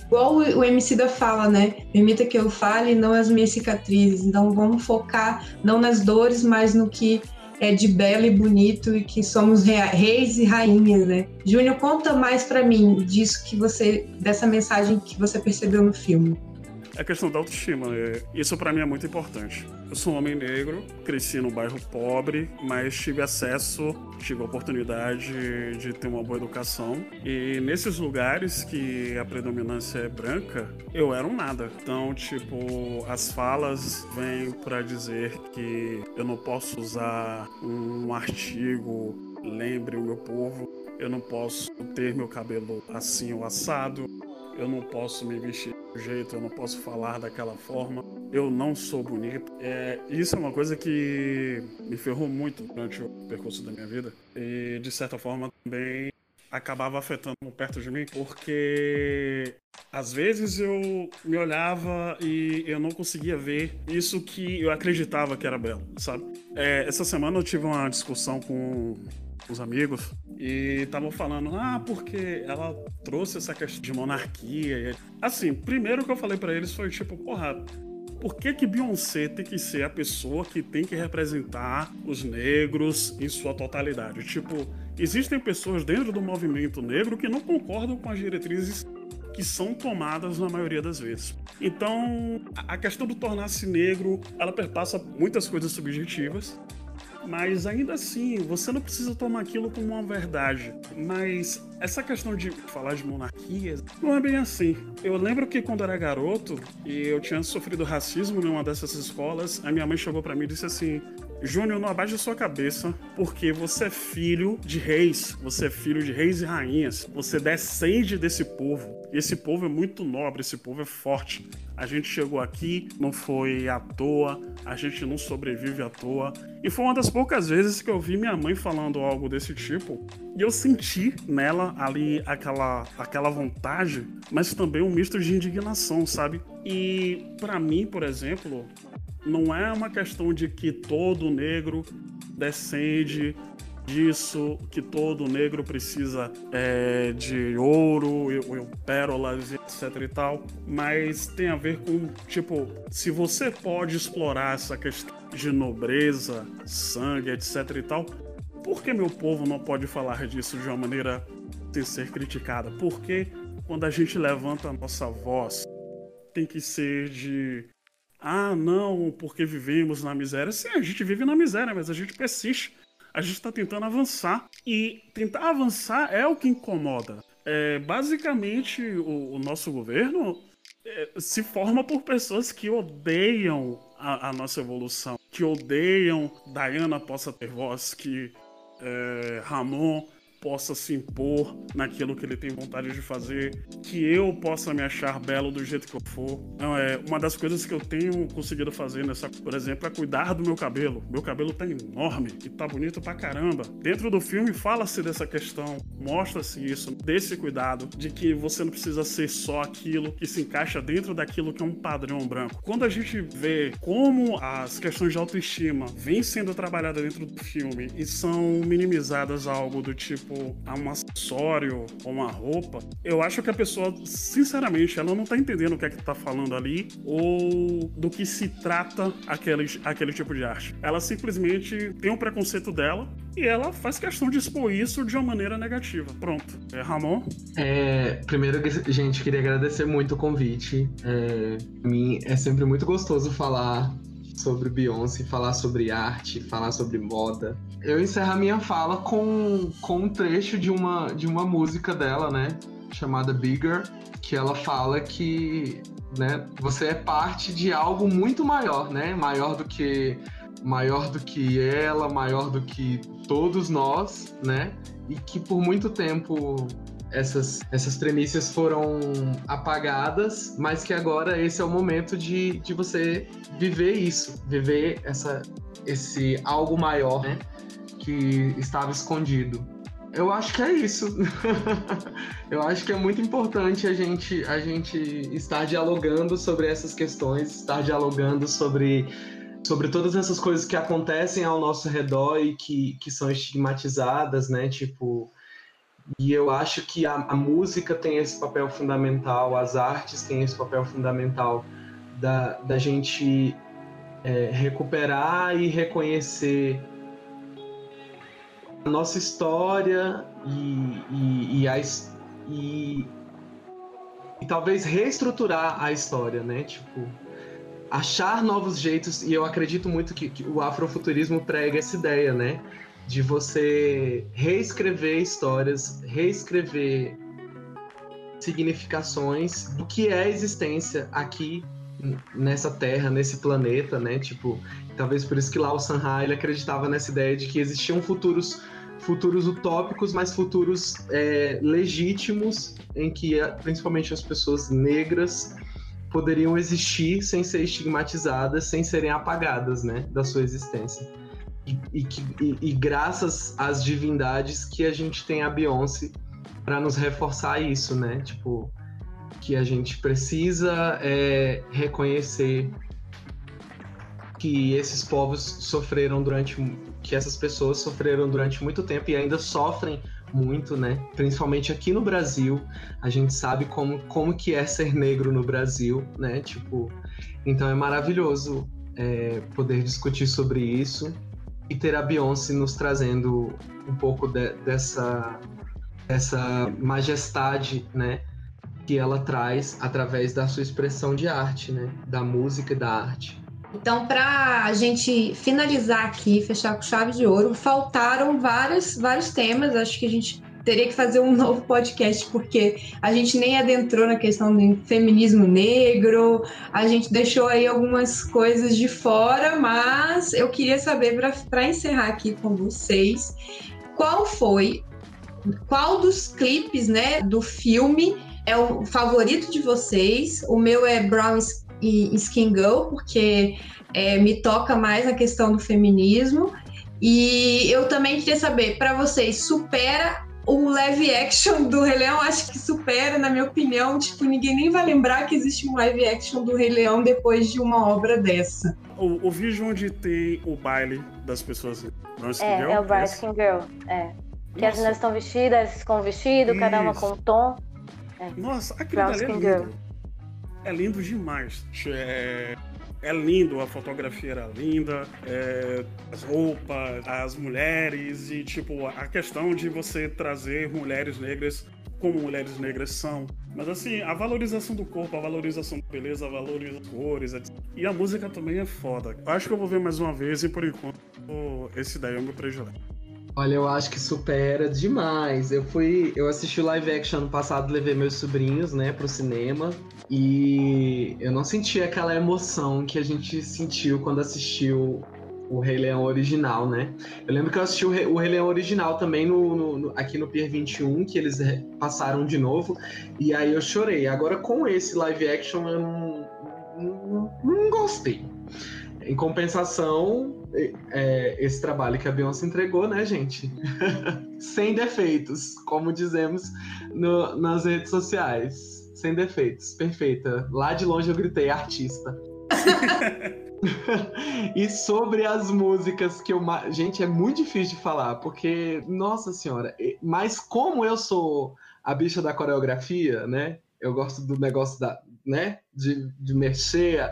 igual o MC da fala, né? Permita que eu fale, não as minhas cicatrizes. Então vamos focar não nas dores, mas no que é de belo e bonito e que somos reis e rainhas, né? Júnior, conta mais para mim disso que você, dessa mensagem que você percebeu no filme. A questão da autoestima. É, isso para mim é muito importante. Eu sou um homem negro, cresci num bairro pobre, mas tive acesso, tive a oportunidade de ter uma boa educação. E nesses lugares que a predominância é branca, eu era um nada. Então, tipo, as falas vêm para dizer que eu não posso usar um artigo lembre o meu povo, eu não posso ter meu cabelo assim ou assado, eu não posso me vestir do jeito, eu não posso falar daquela forma, eu não sou bonito. É, isso é uma coisa que me ferrou muito durante o percurso da minha vida e de certa forma também acabava afetando perto de mim, porque às vezes eu me olhava e eu não conseguia ver isso que eu acreditava que era belo, sabe? É, essa semana eu tive uma discussão com os amigos e estavam falando, ah, porque ela trouxe essa questão de monarquia. Assim, primeiro que eu falei para eles foi tipo, porra, por que que Beyoncé tem que ser a pessoa que tem que representar os negros em sua totalidade? Tipo, existem pessoas dentro do movimento negro que não concordam com as diretrizes que são tomadas na maioria das vezes. Então, a questão do tornar-se negro, ela perpassa muitas coisas subjetivas mas ainda assim, você não precisa tomar aquilo como uma verdade. Mas essa questão de falar de monarquia não é bem assim. Eu lembro que quando era garoto e eu tinha sofrido racismo numa dessas escolas, a minha mãe chegou para mim e disse assim: Júnior, não abaixe a sua cabeça, porque você é filho de reis, você é filho de reis e rainhas, você descende desse povo. E esse povo é muito nobre, esse povo é forte. A gente chegou aqui, não foi à toa, a gente não sobrevive à toa. E foi uma das poucas vezes que eu vi minha mãe falando algo desse tipo. E eu senti nela ali aquela, aquela vontade, mas também um misto de indignação, sabe? E para mim, por exemplo, não é uma questão de que todo negro descende disso, que todo negro precisa é, de ouro, e, pérolas, etc e tal, mas tem a ver com, tipo, se você pode explorar essa questão de nobreza, sangue, etc e tal, por que meu povo não pode falar disso de uma maneira sem ser criticada? Porque quando a gente levanta a nossa voz, tem que ser de ah, não, porque vivemos na miséria. Sim, a gente vive na miséria, mas a gente persiste. A gente está tentando avançar. E tentar avançar é o que incomoda. É, basicamente, o, o, nosso governo é, se forma por pessoas que odeiam a, a, nossa evolução, que odeiam Diana possa ter voz, que é, Ramon possa se impor naquilo que ele tem vontade de fazer, que eu possa me achar belo do jeito que eu for. Então, é, uma das coisas que eu tenho conseguido fazer nessa, por exemplo, é cuidar do meu cabelo. Meu cabelo tá enorme e tá bonito pra caramba. Dentro do filme fala-se dessa questão, mostra-se isso, desse cuidado, de que você não precisa ser só aquilo que se encaixa dentro daquilo que é um padrão branco. Quando a gente vê como as questões de autoestima vêm sendo trabalhadas dentro do filme e são minimizadas a algo do tipo tipo um acessório ou uma roupa, eu acho que a pessoa, sinceramente, ela não tá entendendo o que é que tá falando ali ou do que se trata aquele, aquele tipo de arte. Ela simplesmente tem um preconceito dela e ela faz questão de expor isso de uma maneira negativa. Pronto. É, Ramon? É, primeiro, gente, queria agradecer muito o convite. É, mim é sempre muito gostoso falar sobre Beyoncé, falar sobre arte, falar sobre moda. Eu encerro a minha fala com, com um trecho de uma, de uma música dela, né? Chamada Bigger, que ela fala que né, você é parte de algo muito maior, né? Maior do que maior do que ela, maior do que todos nós, né? E que por muito tempo essas, essas premissas foram apagadas, mas que agora esse é o momento de, de você viver isso, viver essa, esse algo maior né, que estava escondido. Eu acho que é isso. Eu acho que é muito importante a gente, a gente estar dialogando sobre essas questões, estar dialogando sobre, sobre todas essas coisas que acontecem ao nosso redor e que, que são estigmatizadas, né? Tipo, e eu acho que a, a, música tem esse papel fundamental, as artes têm esse papel fundamental da, da gente é, recuperar e reconhecer a nossa história e, e, e, a, e e talvez reestruturar a história, né? Tipo, achar novos jeitos, e eu acredito muito que, que o afrofuturismo prega essa ideia, né? De você reescrever histórias, reescrever significações do que é a existência aqui nessa terra, nesse planeta, né? Tipo, talvez por isso que lá o Sanha ele acreditava nessa ideia de que existiam futuros futuros utópicos, mas futuros é, legítimos em que principalmente as pessoas negras poderiam existir sem ser estigmatizadas, sem serem apagadas, né, da sua existência. E, e, e, graças às divindades que a gente tem a Beyoncé para nos reforçar isso, né? Tipo, que a gente precisa é, reconhecer que esses povos sofreram durante que essas pessoas sofreram durante muito tempo e ainda sofrem muito, né? Principalmente aqui no Brasil, a gente sabe como, como que é ser negro no Brasil, né? Tipo, então é maravilhoso é, poder discutir sobre isso e ter a Beyoncé nos trazendo um pouco de, dessa, dessa majestade, né? Que ela traz através da sua expressão de arte, né? Da música e da arte. Então, para a gente finalizar aqui, fechar com chave de ouro, faltaram vários, vários temas. Acho que a gente teria que fazer um novo podcast, porque a gente nem adentrou na questão do feminismo negro, a gente deixou aí algumas coisas de fora, mas eu queria saber, para encerrar aqui com vocês, qual foi, qual dos clipes né, do filme é o favorito de vocês? O meu é Brown Skin Girl, porque é, me toca mais a questão do feminismo. E eu também queria saber, para vocês, supera o live action do Rei Leão? Acho que supera, na minha opinião. Tipo, ninguém nem vai lembrar que existe um live action do Rei Leão depois de uma obra dessa. O, o vídeo onde tem o baile das pessoas. Não, é, Girl, é o Bright Skin Girl. É. Que as meninas estão vestidas com vestido, Isso. cada uma com um tom. É. Nossa, aquilo ali é lindo. Girl é lindo demais. É, é lindo, a fotografia era linda, é, as roupas, as mulheres e, tipo, a questão de você trazer mulheres negras como mulheres negras são. Mas, assim, a valorização do corpo, a valorização da beleza, a valorização das cores, etc. E a música também é foda. Eu acho que eu vou ver mais uma vez e, por enquanto, esse daí é o meu predileto. Olha, eu acho que supera demais. Eu fui, eu assisti o live action ano passado, levei meus sobrinhos, né, pro cinema. E eu não senti aquela emoção que a gente sentiu quando assistiu o Rei Leão original, né? Eu lembro que eu assisti o Rei, o Rei Leão original também no, no, no, aqui no Pier 21, que eles passaram de novo, e aí eu chorei. Agora com esse live action eu não, não, não gostei. Em compensação, é, esse trabalho que a Beyoncé entregou, né, gente? Sem defeitos, como dizemos no, nas redes sociais sem defeitos, perfeita. Lá de longe eu gritei, artista. e sobre as músicas que eu. Gente, é muito difícil de falar, porque, nossa senhora, mas como eu sou a bicha da coreografia, né? Eu gosto do negócio da. né? De, de mexer.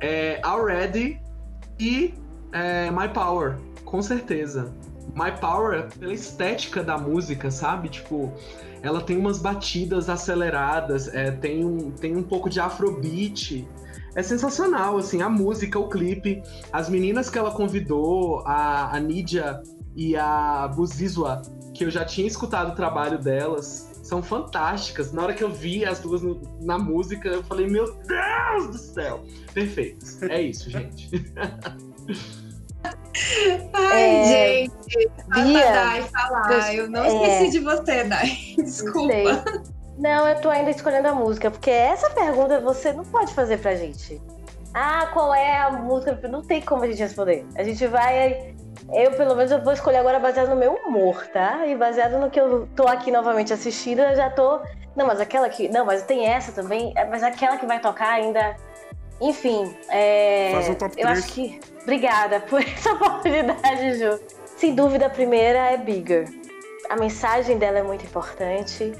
É, Already e é, My Power, com certeza. My Power, pela estética da música, sabe? Tipo, ela tem umas batidas aceleradas, é, tem, um, tem um pouco de afrobeat. É sensacional, assim, a música, o clipe, as meninas que ela convidou, a, a Nidia e a Buzizwa, que eu já tinha escutado o trabalho delas, são fantásticas. Na hora que eu vi as duas no, na música, eu falei, meu Deus do céu! Perfeitos. É isso, gente. Ai, é... gente, Bia, a Dai falar. Eu não é... esqueci de você, Dai. Desculpa. Não, eu tô ainda escolhendo a música, porque essa pergunta você não pode fazer pra gente. Ah, qual é a música? Não tem como a gente responder. A gente vai. Eu, pelo menos, eu vou escolher agora baseado no meu humor, tá? E baseado no que eu tô aqui novamente assistindo, eu já tô. Não, mas aquela que. Não, mas tem essa também. Mas aquela que vai tocar ainda enfim, é... Faz um top 3. eu acho que. Obrigada por essa oportunidade, Ju. Sem dúvida, a primeira é Bigger. A mensagem dela é muito importante.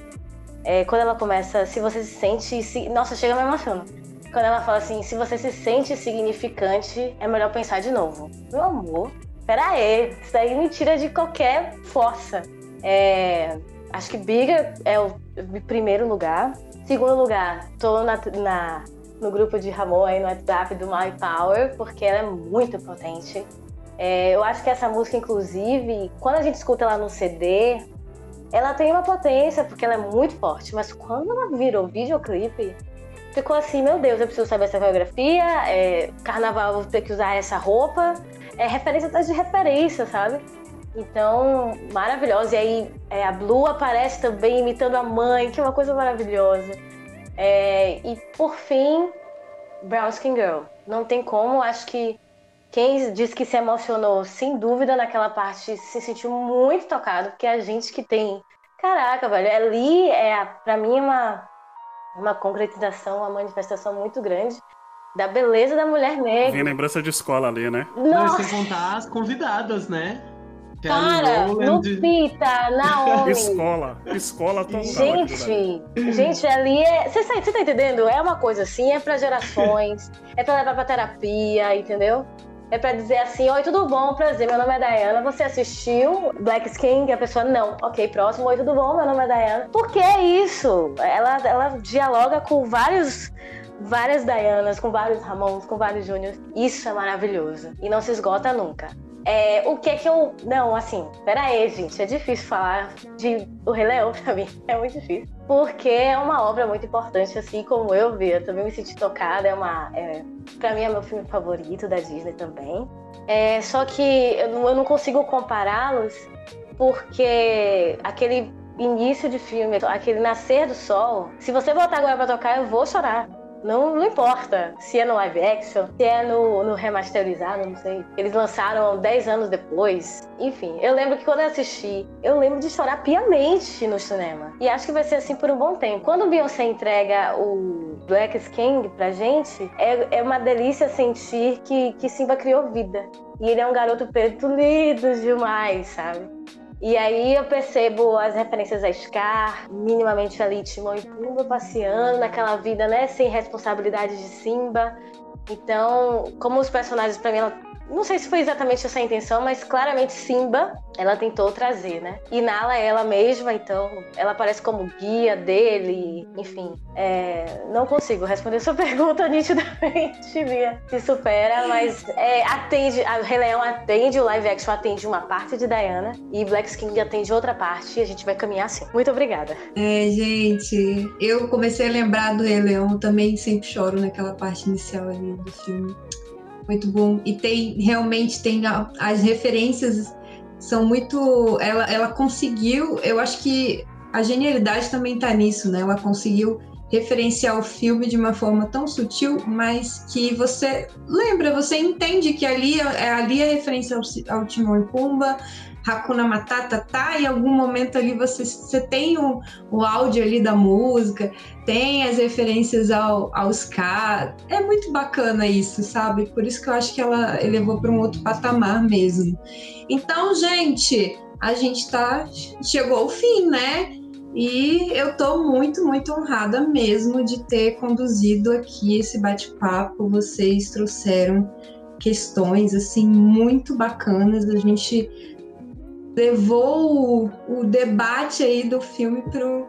É, quando ela começa, se você se sente. Se... Nossa, chega me emocionando. Quando ela fala assim, se você se sente significante, é melhor pensar de novo. Meu amor, pera aí, isso daí me tira de qualquer força. É, acho que Bigger é o primeiro lugar. Segundo lugar, tô na, na no grupo de Ramon aí no WhatsApp do My Power, porque ela é muito potente. É, eu acho que essa música, inclusive, quando a gente escuta ela no CD, ela tem uma potência, porque ela é muito forte, mas quando ela virou videoclipe, ficou assim, meu Deus, eu preciso saber essa coreografia, é, carnaval eu vou ter que usar essa roupa, é referência atrás de referência, sabe? Então, maravilhosa. E aí é, a Blue aparece também imitando a mãe, que é uma coisa maravilhosa. É, e por fim, Brown Skin Girl. Não tem como, acho que quem diz que se emocionou, sem dúvida, naquela parte, se sentiu muito tocado, porque a gente que tem. Caraca, velho, ali é, pra mim, uma, uma concretização, uma manifestação muito grande da beleza da mulher negra. Vem lembrança de escola ali, né? Nossa. Não, sem contar as convidadas, né? Cara, Lupita, Naomi. Escola, escola total. Gente, gente, ali é. Você tá, tá entendendo? É uma coisa assim, é pra gerações, é pra levar pra terapia, entendeu? É pra dizer assim, oi, tudo bom? Prazer, meu nome é Diana. Você assistiu Black Skin? E a pessoa, não. Ok, próximo. Oi, tudo bom? Meu nome é Diana. Por que isso? Ela, ela dialoga com vários várias Dianas, com vários Ramons, com vários Júniors. Isso é maravilhoso. E não se esgota nunca. É, o que é que eu. Não, assim, pera aí, gente. É difícil falar de O Rei Leão pra mim. É muito difícil. Porque é uma obra muito importante, assim como eu vi. Eu também me senti tocada. É uma. É, pra mim é meu filme favorito da Disney também. É, só que eu não, eu não consigo compará-los porque aquele início de filme, aquele nascer do sol, se você voltar agora pra tocar, eu vou chorar. Não, não importa se é no live action, se é no, no remasterizado, não sei. Eles lançaram 10 anos depois. Enfim, eu lembro que quando eu assisti, eu lembro de chorar piamente no cinema. E acho que vai ser assim por um bom tempo. Quando o Beyoncé entrega o Black King pra gente, é, é uma delícia sentir que, que Simba criou vida. E ele é um garoto preto lindo demais, sabe? E aí eu percebo as referências a Scar, minimamente ali Timão e Pumba passeando naquela vida, né, sem responsabilidade de Simba. Então, como os personagens para mim não sei se foi exatamente essa a intenção, mas claramente Simba ela tentou trazer, né? E Nala é ela mesma, então ela aparece como guia dele, enfim. É, não consigo responder sua pergunta nitidamente, Bia. Se supera, mas é, atende, a Rei Leão atende, o live action atende uma parte de Diana e Black King atende outra parte e a gente vai caminhar assim. Muito obrigada. É, gente, eu comecei a lembrar do Rei Leão, também sempre choro naquela parte inicial ali do filme muito bom. E tem realmente tem as referências são muito. Ela, ela conseguiu, eu acho que a genialidade também está nisso, né? Ela conseguiu referenciar o filme de uma forma tão sutil, mas que você lembra, você entende que ali é ali é referência ao, ao Timão e Pumba, Hakuna Matata tá, em algum momento ali você, você tem o, o áudio ali da música, tem as referências ao, ao ska. É muito bacana isso, sabe? Por isso que eu acho que ela elevou para um outro patamar mesmo. Então, gente, a gente tá. Chegou ao fim, né? E eu tô muito, muito honrada mesmo de ter conduzido aqui esse bate-papo. Vocês trouxeram questões assim muito bacanas. A gente levou o, o debate aí do filme pro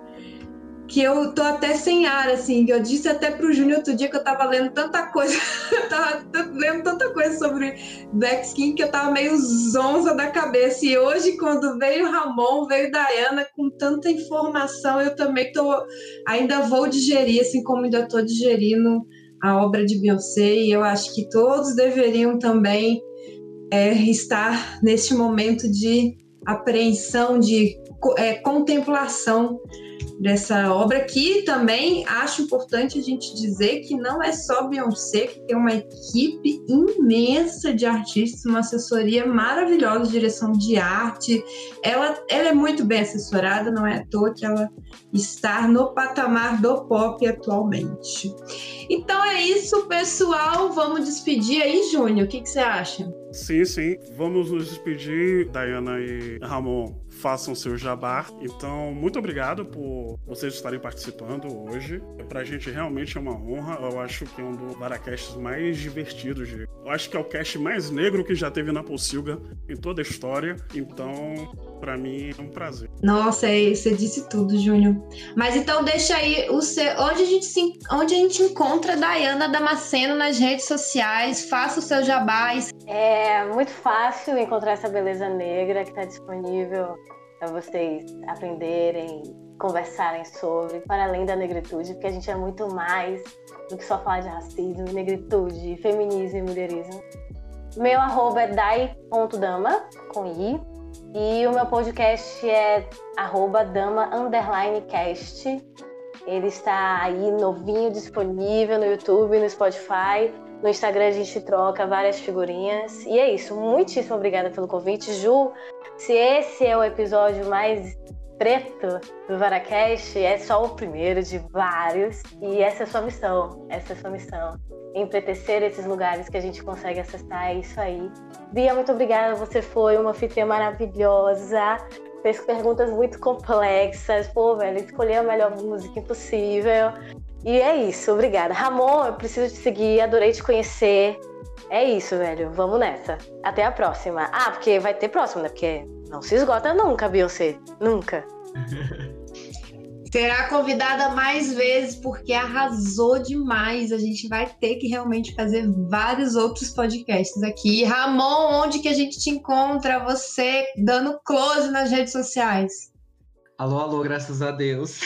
que eu tô até sem ar, assim, eu disse até pro Júnior outro dia que eu tava lendo tanta coisa, eu tava lendo tanta coisa sobre Black Skin que eu tava meio zonza da cabeça, e hoje quando veio Ramon, veio Diana com tanta informação, eu também tô, ainda vou digerir, assim como ainda tô digerindo a obra de Beyoncé, e eu acho que todos deveriam também é, estar neste momento de apreensão, de é, contemplação dessa obra que também acho importante a gente dizer que não é só Beyoncé, que tem uma equipe imensa de artistas, uma assessoria maravilhosa de direção de arte. Ela, ela é muito bem assessorada, não é à toa que ela está no patamar do pop atualmente. Então é isso, pessoal. Vamos despedir aí, Júnior. O que, que você acha? Sim, sim. Vamos nos despedir, Diana e Ramon. Façam seu jabá. Então, muito obrigado por vocês estarem participando hoje. Pra gente realmente é uma honra. Eu acho que é um dos Varacasts mais divertidos. De... Eu acho que é o cast mais negro que já teve na Pocilga em toda a história. Então, para mim é um prazer. Nossa, é, você disse tudo, Júnior. Mas então deixa aí o seu, onde a gente se, onde a gente encontra a Dayana Damasceno nas redes sociais. Faça o seu jabás. É muito fácil encontrar essa beleza negra que está disponível para vocês aprenderem, conversarem sobre, para além da negritude, porque a gente é muito mais do que só falar de racismo, negritude, feminismo e mulherismo. Meu arroba é dai.dama, com i, e o meu podcast é dama_cast. Ele está aí novinho, disponível no YouTube, no Spotify. No Instagram a gente troca várias figurinhas. E é isso. Muitíssimo obrigada pelo convite. Ju, se esse é o episódio mais preto do Varacast, é só o primeiro de vários. E essa é a sua missão. Essa é a sua missão empretecer esses lugares que a gente consegue acessar. É isso aí. Bia, muito obrigada. Você foi uma anfitriã maravilhosa. Fez perguntas muito complexas. Pô, velho, escolher a melhor música impossível. E é isso, obrigada. Ramon, eu preciso te seguir, adorei te conhecer. É isso, velho. Vamos nessa. Até a próxima. Ah, porque vai ter próximo, né? Porque não se esgota nunca, Beyoncé. Nunca. Será convidada mais vezes porque arrasou demais. A gente vai ter que realmente fazer vários outros podcasts aqui. Ramon, onde que a gente te encontra? Você dando close nas redes sociais. Alô, alô, graças a Deus.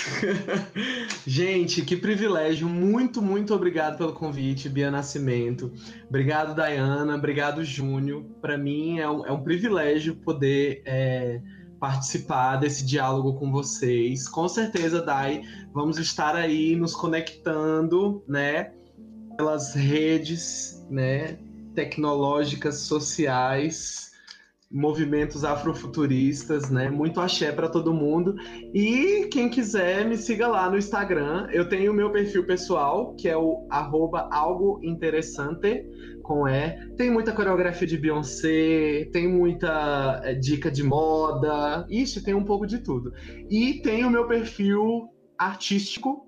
gente, que privilégio. Muito, muito obrigado pelo convite, Bia Nascimento. Obrigado, Dayana. Obrigado, Júnior. Para mim é um, é um privilégio poder. É participar desse diálogo com vocês. Com certeza, Dai, vamos estar aí nos conectando, né, pelas redes, né, tecnológicas, sociais, movimentos afrofuturistas, né? Muito axé para todo mundo. E quem quiser, me siga lá no Instagram. Eu tenho o meu perfil pessoal, que é o arroba algo interessante com E. Tem muita coreografia de Beyoncé, tem muita é, dica de moda, isso tem um pouco de tudo. E tem o meu perfil artístico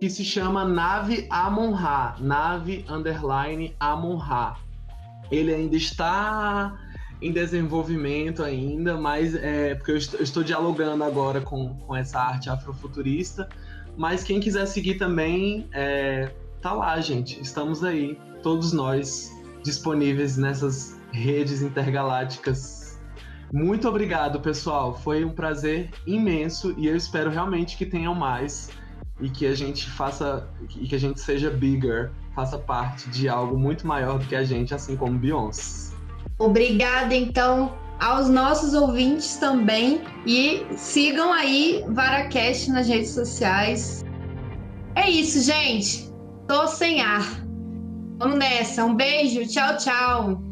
que se chama Nave Amon-Ra, Nave Underline Amon-Ra. Ele ainda está em desenvolvimento ainda, mas é porque eu estou, eu estou dialogando agora com, com essa arte afrofuturista. Mas quem quiser seguir também, é, tá lá, gente. Estamos aí, todos nós disponíveis nessas redes intergalácticas. Muito obrigado, pessoal. Foi um prazer imenso e eu espero realmente que tenham mais e que a gente faça e que a gente seja bigger, faça parte de algo muito maior do que a gente, assim como Beyoncé. Obrigada, então, aos nossos ouvintes também e sigam aí Varacast nas redes sociais. É isso, gente. Tô sem ar. Vamos nessa. Um beijo. Tchau, tchau.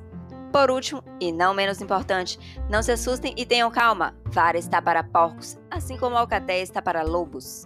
Por último, e não menos importante, não se assustem e tenham calma. Vara está para porcos, assim como Alcaté está para lobos.